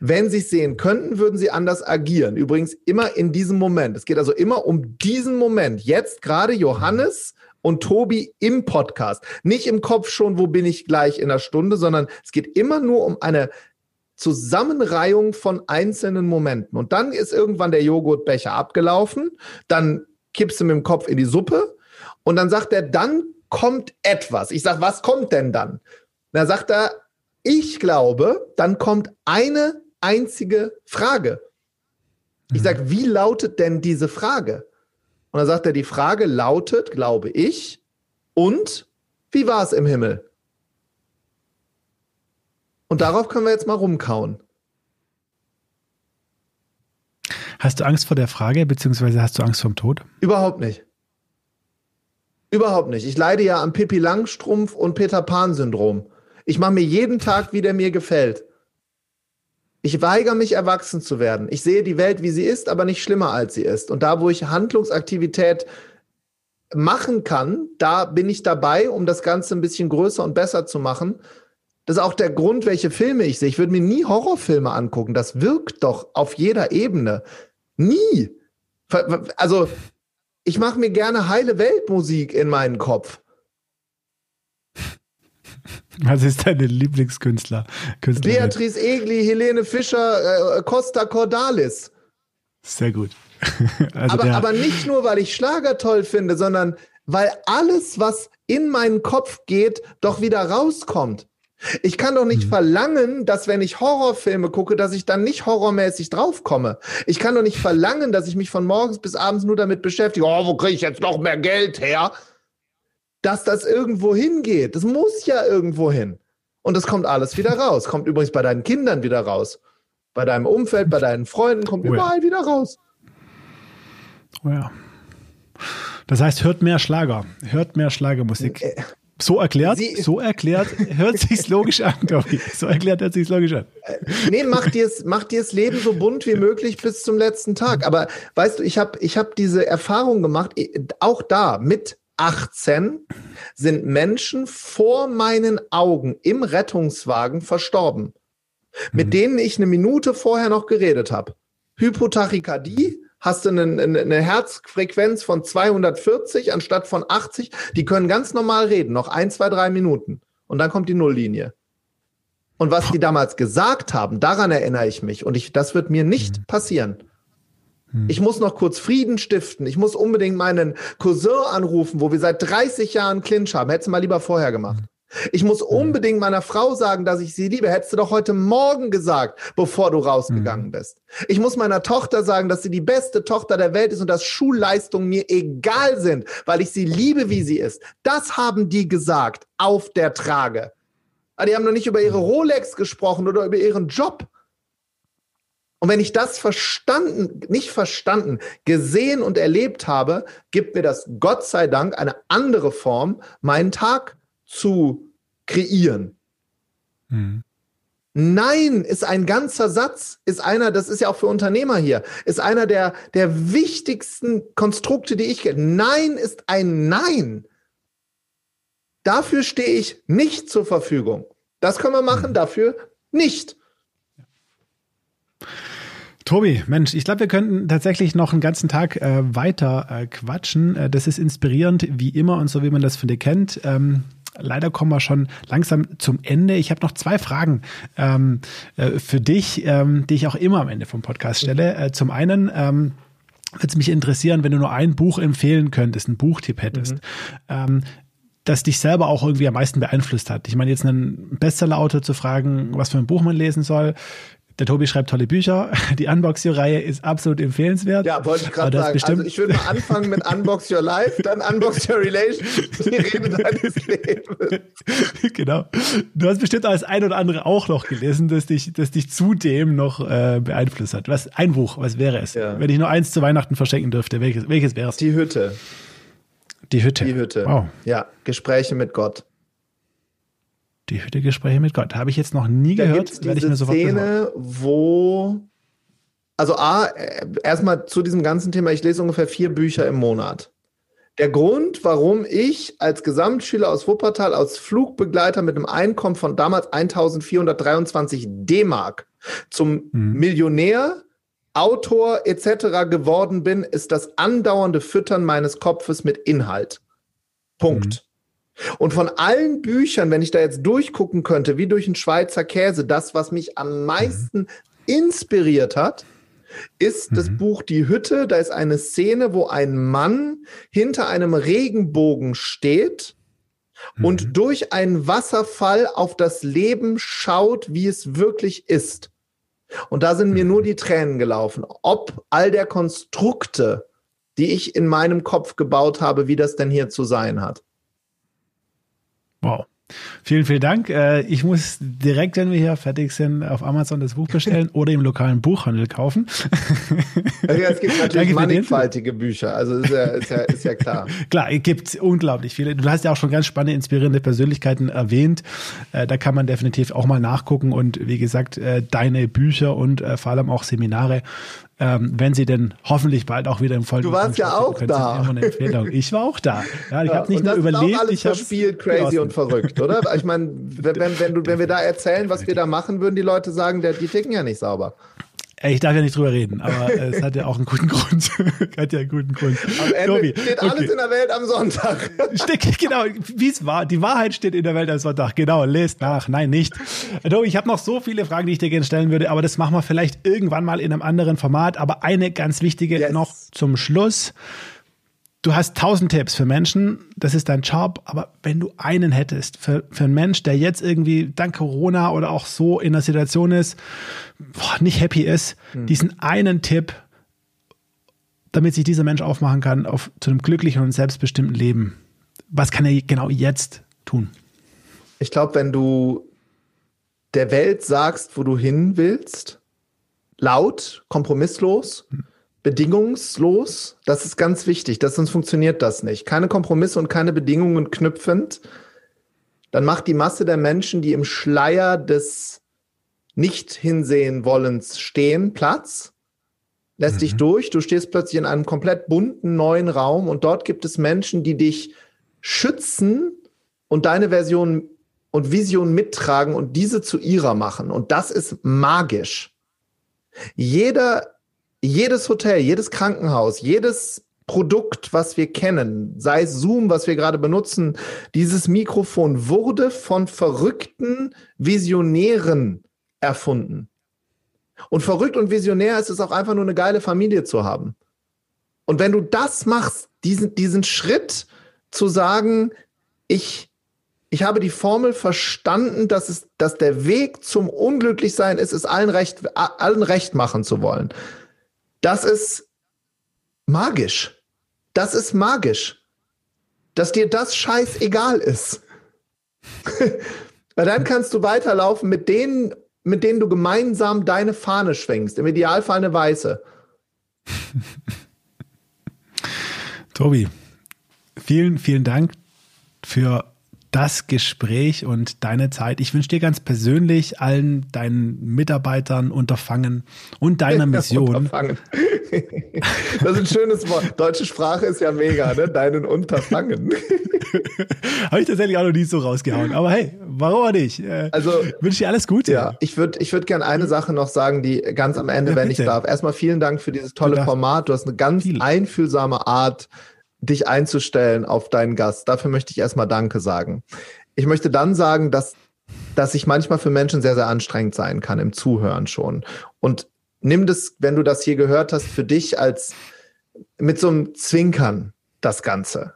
Wenn sie es sehen könnten, würden sie anders agieren. Übrigens immer in diesem Moment. Es geht also immer um diesen Moment. Jetzt gerade Johannes und Tobi im Podcast. Nicht im Kopf schon, wo bin ich gleich in einer Stunde, sondern es geht immer nur um eine Zusammenreihung von einzelnen Momenten. Und dann ist irgendwann der Joghurtbecher abgelaufen. Dann kippst du mit dem Kopf in die Suppe. Und dann sagt er, dann kommt etwas. Ich sage, was kommt denn dann? Da sagt er, ich glaube, dann kommt eine einzige Frage. Ich mhm. sage, wie lautet denn diese Frage? Und dann sagt er, die Frage lautet, glaube ich, und wie war es im Himmel? Und darauf können wir jetzt mal rumkauen. Hast du Angst vor der Frage, beziehungsweise hast du Angst vor dem Tod? Überhaupt nicht. Überhaupt nicht. Ich leide ja am Pippi Langstrumpf und Peter Pan-Syndrom. Ich mache mir jeden Tag, wie der mir gefällt. Ich weigere mich, erwachsen zu werden. Ich sehe die Welt, wie sie ist, aber nicht schlimmer, als sie ist. Und da, wo ich Handlungsaktivität machen kann, da bin ich dabei, um das Ganze ein bisschen größer und besser zu machen. Das ist auch der Grund, welche Filme ich sehe. Ich würde mir nie Horrorfilme angucken. Das wirkt doch auf jeder Ebene. Nie. Also, ich mache mir gerne heile Weltmusik in meinen Kopf. Was ist deine Lieblingskünstler? Künstlerin? Beatrice Egli, Helene Fischer, äh, Costa Cordalis. Sehr gut. Also aber, aber nicht nur, weil ich Schlager toll finde, sondern weil alles, was in meinen Kopf geht, doch wieder rauskommt. Ich kann doch nicht mhm. verlangen, dass wenn ich Horrorfilme gucke, dass ich dann nicht horrormäßig draufkomme. Ich kann doch nicht verlangen, dass ich mich von morgens bis abends nur damit beschäftige, oh, wo kriege ich jetzt noch mehr Geld her? Dass das irgendwo hingeht. Das muss ja irgendwo hin. Und das kommt alles wieder raus. Kommt übrigens bei deinen Kindern wieder raus. Bei deinem Umfeld, bei deinen Freunden, kommt oh überall wieder raus. Oh ja. Das heißt, hört mehr Schlager. Hört mehr Schlagermusik. Äh, so erklärt, Sie, so erklärt, hört sich's logisch an, Gabi. So erklärt, hört sich's logisch an. Äh, nee, mach dir's, mach dir's Leben so bunt wie möglich bis zum letzten Tag. Aber weißt du, ich habe ich hab diese Erfahrung gemacht, auch da mit 18 sind Menschen vor meinen Augen im Rettungswagen verstorben, mit mhm. denen ich eine Minute vorher noch geredet habe. Hypotachykardie, hast du eine, eine, Herzfrequenz von 240 anstatt von 80, die können ganz normal reden, noch ein, zwei, drei Minuten. Und dann kommt die Nulllinie. Und was die damals gesagt haben, daran erinnere ich mich. Und ich, das wird mir nicht mhm. passieren. Hm. Ich muss noch kurz Frieden stiften. Ich muss unbedingt meinen Cousin anrufen, wo wir seit 30 Jahren Clinch haben. Hättest du mal lieber vorher gemacht. Hm. Ich muss hm. unbedingt meiner Frau sagen, dass ich sie liebe. Hättest du doch heute Morgen gesagt, bevor du rausgegangen bist. Ich muss meiner Tochter sagen, dass sie die beste Tochter der Welt ist und dass Schulleistungen mir egal sind, weil ich sie liebe, wie sie ist. Das haben die gesagt auf der Trage. Aber die haben noch nicht über ihre Rolex gesprochen oder über ihren Job. Und wenn ich das verstanden, nicht verstanden, gesehen und erlebt habe, gibt mir das Gott sei Dank eine andere Form, meinen Tag zu kreieren. Mhm. Nein ist ein ganzer Satz, ist einer, das ist ja auch für Unternehmer hier, ist einer der, der wichtigsten Konstrukte, die ich kenne. Nein ist ein Nein. Dafür stehe ich nicht zur Verfügung. Das können wir machen, mhm. dafür nicht. Tobi, Mensch, ich glaube, wir könnten tatsächlich noch einen ganzen Tag äh, weiter äh, quatschen. Äh, das ist inspirierend, wie immer und so wie man das von dir kennt. Ähm, leider kommen wir schon langsam zum Ende. Ich habe noch zwei Fragen ähm, äh, für dich, ähm, die ich auch immer am Ende vom Podcast stelle. Äh, zum einen ähm, würde es mich interessieren, wenn du nur ein Buch empfehlen könntest, einen Buchtipp hättest. Mhm. Ähm, das dich selber auch irgendwie am meisten beeinflusst hat. Ich meine, jetzt einen Bestsellerautor zu fragen, was für ein Buch man lesen soll, der Tobi schreibt tolle Bücher. Die Unbox Your Reihe ist absolut empfehlenswert. Ja, wollte ich gerade sagen. Also ich würde mal anfangen mit Unbox Your Life, dann Unbox Your Relationship, die Rede deines Lebens. Genau. Du hast bestimmt als ein oder andere auch noch gelesen, dass dich, dass dich zudem noch äh, beeinflusst hat. Was ein Buch, was wäre es? Ja. Wenn ich nur eins zu Weihnachten verschenken dürfte, welches, welches wäre es? Die Hütte. Die Hütte. Die Hütte. Wow. Ja, Gespräche mit Gott. Die Hütte Gespräche mit Gott. Habe ich jetzt noch nie da gehört. Werde ich mir sofort Szene, wo also A, erstmal zu diesem ganzen Thema, ich lese ungefähr vier Bücher im Monat. Der Grund, warum ich als Gesamtschüler aus Wuppertal, als Flugbegleiter mit einem Einkommen von damals 1423 D-Mark zum mhm. Millionär, Autor etc. geworden bin, ist das andauernde Füttern meines Kopfes mit Inhalt. Punkt. Mhm. Und von allen Büchern, wenn ich da jetzt durchgucken könnte, wie durch einen Schweizer Käse, das, was mich am meisten mhm. inspiriert hat, ist mhm. das Buch Die Hütte. Da ist eine Szene, wo ein Mann hinter einem Regenbogen steht mhm. und durch einen Wasserfall auf das Leben schaut, wie es wirklich ist. Und da sind mir nur mhm. die Tränen gelaufen. Ob all der Konstrukte, die ich in meinem Kopf gebaut habe, wie das denn hier zu sein hat. Wow. Vielen, vielen Dank. Äh, ich muss direkt, wenn wir hier fertig sind, auf Amazon das Buch bestellen oder im lokalen Buchhandel kaufen. Also es gibt natürlich mannigfaltige Bücher, also ist ja, ist ja, ist ja klar. klar, es gibt unglaublich viele. Du hast ja auch schon ganz spannende, inspirierende Persönlichkeiten erwähnt. Äh, da kann man definitiv auch mal nachgucken und wie gesagt, äh, deine Bücher und vor allem auch Seminare ähm, wenn sie denn hoffentlich bald auch wieder im Folgen. Du warst ja auch da. Ich war auch da. Ja, ich ja, habe nicht nur überlebt. Alles ich habe verspielt, crazy und verrückt, oder? Ich meine, wenn, wenn, du, wenn wir da erzählen, was wir da machen, würden die Leute sagen, der, die ticken ja nicht sauber. Ich darf ja nicht drüber reden, aber es hat ja auch einen guten Grund. hat ja einen guten Grund. Am Ende Tobi, steht alles okay. in der Welt am Sonntag. Steht, genau, wie es war. Die Wahrheit steht in der Welt am Sonntag. Genau, lest nach. Nein, nicht. Tobi, ich habe noch so viele Fragen, die ich dir gerne stellen würde, aber das machen wir vielleicht irgendwann mal in einem anderen Format. Aber eine ganz wichtige yes. noch zum Schluss. Du hast tausend Tipps für Menschen, das ist dein Job, aber wenn du einen hättest für, für einen Mensch, der jetzt irgendwie dank Corona oder auch so in der Situation ist, boah, nicht happy ist, hm. diesen einen Tipp, damit sich dieser Mensch aufmachen kann auf, zu einem glücklichen und selbstbestimmten Leben. Was kann er genau jetzt tun? Ich glaube, wenn du der Welt sagst, wo du hin willst, laut, kompromisslos, hm bedingungslos. Das ist ganz wichtig, das, sonst funktioniert das nicht. Keine Kompromisse und keine Bedingungen knüpfend. Dann macht die Masse der Menschen, die im Schleier des nicht hinsehen wollens stehen, Platz, lässt mhm. dich durch. Du stehst plötzlich in einem komplett bunten neuen Raum und dort gibt es Menschen, die dich schützen und deine Version und Vision mittragen und diese zu ihrer machen. Und das ist magisch. Jeder jedes Hotel, jedes Krankenhaus, jedes Produkt, was wir kennen, sei es Zoom, was wir gerade benutzen, dieses Mikrofon wurde von verrückten Visionären erfunden. Und verrückt und visionär ist es auch einfach nur eine geile Familie zu haben. Und wenn du das machst, diesen, diesen Schritt zu sagen, ich, ich habe die Formel verstanden, dass es, dass der Weg zum Unglücklichsein ist, es allen recht, allen recht machen zu wollen. Das ist magisch. Das ist magisch. Dass dir das scheißegal ist. Weil dann kannst du weiterlaufen mit denen, mit denen du gemeinsam deine Fahne schwenkst. Im Idealfall eine weiße. Tobi, vielen, vielen Dank für das Gespräch und deine Zeit. Ich wünsche dir ganz persönlich allen deinen Mitarbeitern Unterfangen und deiner Mission. Unterfangen. Das ist ein schönes Wort. Deutsche Sprache ist ja mega, ne? Deinen Unterfangen. Habe ich tatsächlich auch noch nie so rausgehauen. Aber hey, warum auch nicht? Äh, also wünsche dir alles Gute. Ja, ich würde ich würd gerne eine Sache noch sagen, die ganz am Ende, ja, wenn ich darf. Erstmal vielen Dank für dieses tolle Format. Du hast eine ganz einfühlsame Art, dich einzustellen auf deinen Gast. Dafür möchte ich erstmal Danke sagen. Ich möchte dann sagen, dass, dass ich manchmal für Menschen sehr, sehr anstrengend sein kann im Zuhören schon. Und nimm das, wenn du das hier gehört hast, für dich als mit so einem Zwinkern das Ganze.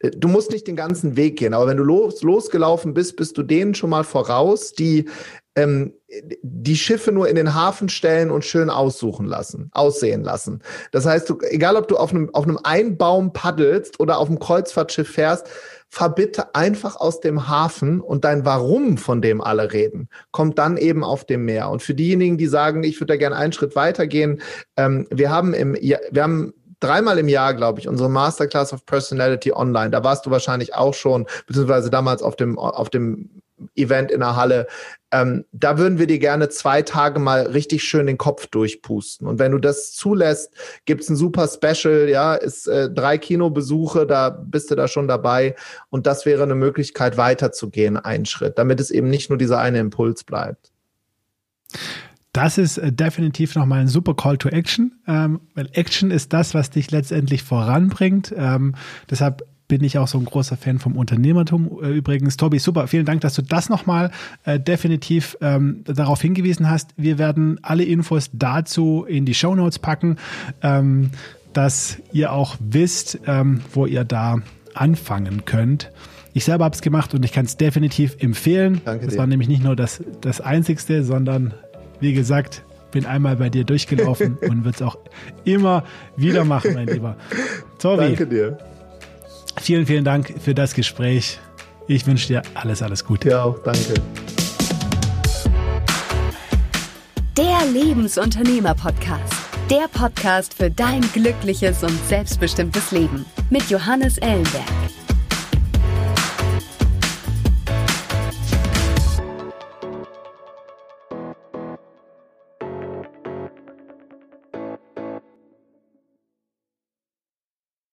Du musst nicht den ganzen Weg gehen, aber wenn du los, losgelaufen bist, bist du denen schon mal voraus, die ähm, die Schiffe nur in den Hafen stellen und schön aussuchen lassen, aussehen lassen. Das heißt, du, egal ob du auf einem, auf einem Einbaum paddelst oder auf einem Kreuzfahrtschiff fährst, fahr bitte einfach aus dem Hafen und dein Warum, von dem alle reden, kommt dann eben auf dem Meer. Und für diejenigen, die sagen, ich würde da gerne einen Schritt weitergehen, ähm, wir haben im, wir haben dreimal im Jahr, glaube ich, unsere Masterclass of Personality online. Da warst du wahrscheinlich auch schon, beziehungsweise damals auf dem, auf dem Event in der Halle. Ähm, da würden wir dir gerne zwei Tage mal richtig schön den Kopf durchpusten. Und wenn du das zulässt, gibt's ein super Special, ja, ist äh, drei Kinobesuche, da bist du da schon dabei. Und das wäre eine Möglichkeit, weiterzugehen, einen Schritt, damit es eben nicht nur dieser eine Impuls bleibt. Das ist äh, definitiv nochmal ein super Call to Action, ähm, weil Action ist das, was dich letztendlich voranbringt. Ähm, deshalb bin ich auch so ein großer Fan vom Unternehmertum äh, übrigens. Tobi, super, vielen Dank, dass du das nochmal äh, definitiv ähm, darauf hingewiesen hast. Wir werden alle Infos dazu in die Show Notes packen, ähm, dass ihr auch wisst, ähm, wo ihr da anfangen könnt. Ich selber habe es gemacht und ich kann es definitiv empfehlen. Danke das war nämlich nicht nur das, das Einzigste, sondern wie gesagt, bin einmal bei dir durchgelaufen und wird es auch immer wieder machen, mein Lieber. Tobi. Danke dir. Vielen, vielen Dank für das Gespräch. Ich wünsche dir alles, alles Gute. Ja, auch danke. Der Lebensunternehmer-Podcast. Der Podcast für dein glückliches und selbstbestimmtes Leben mit Johannes Ellenberg.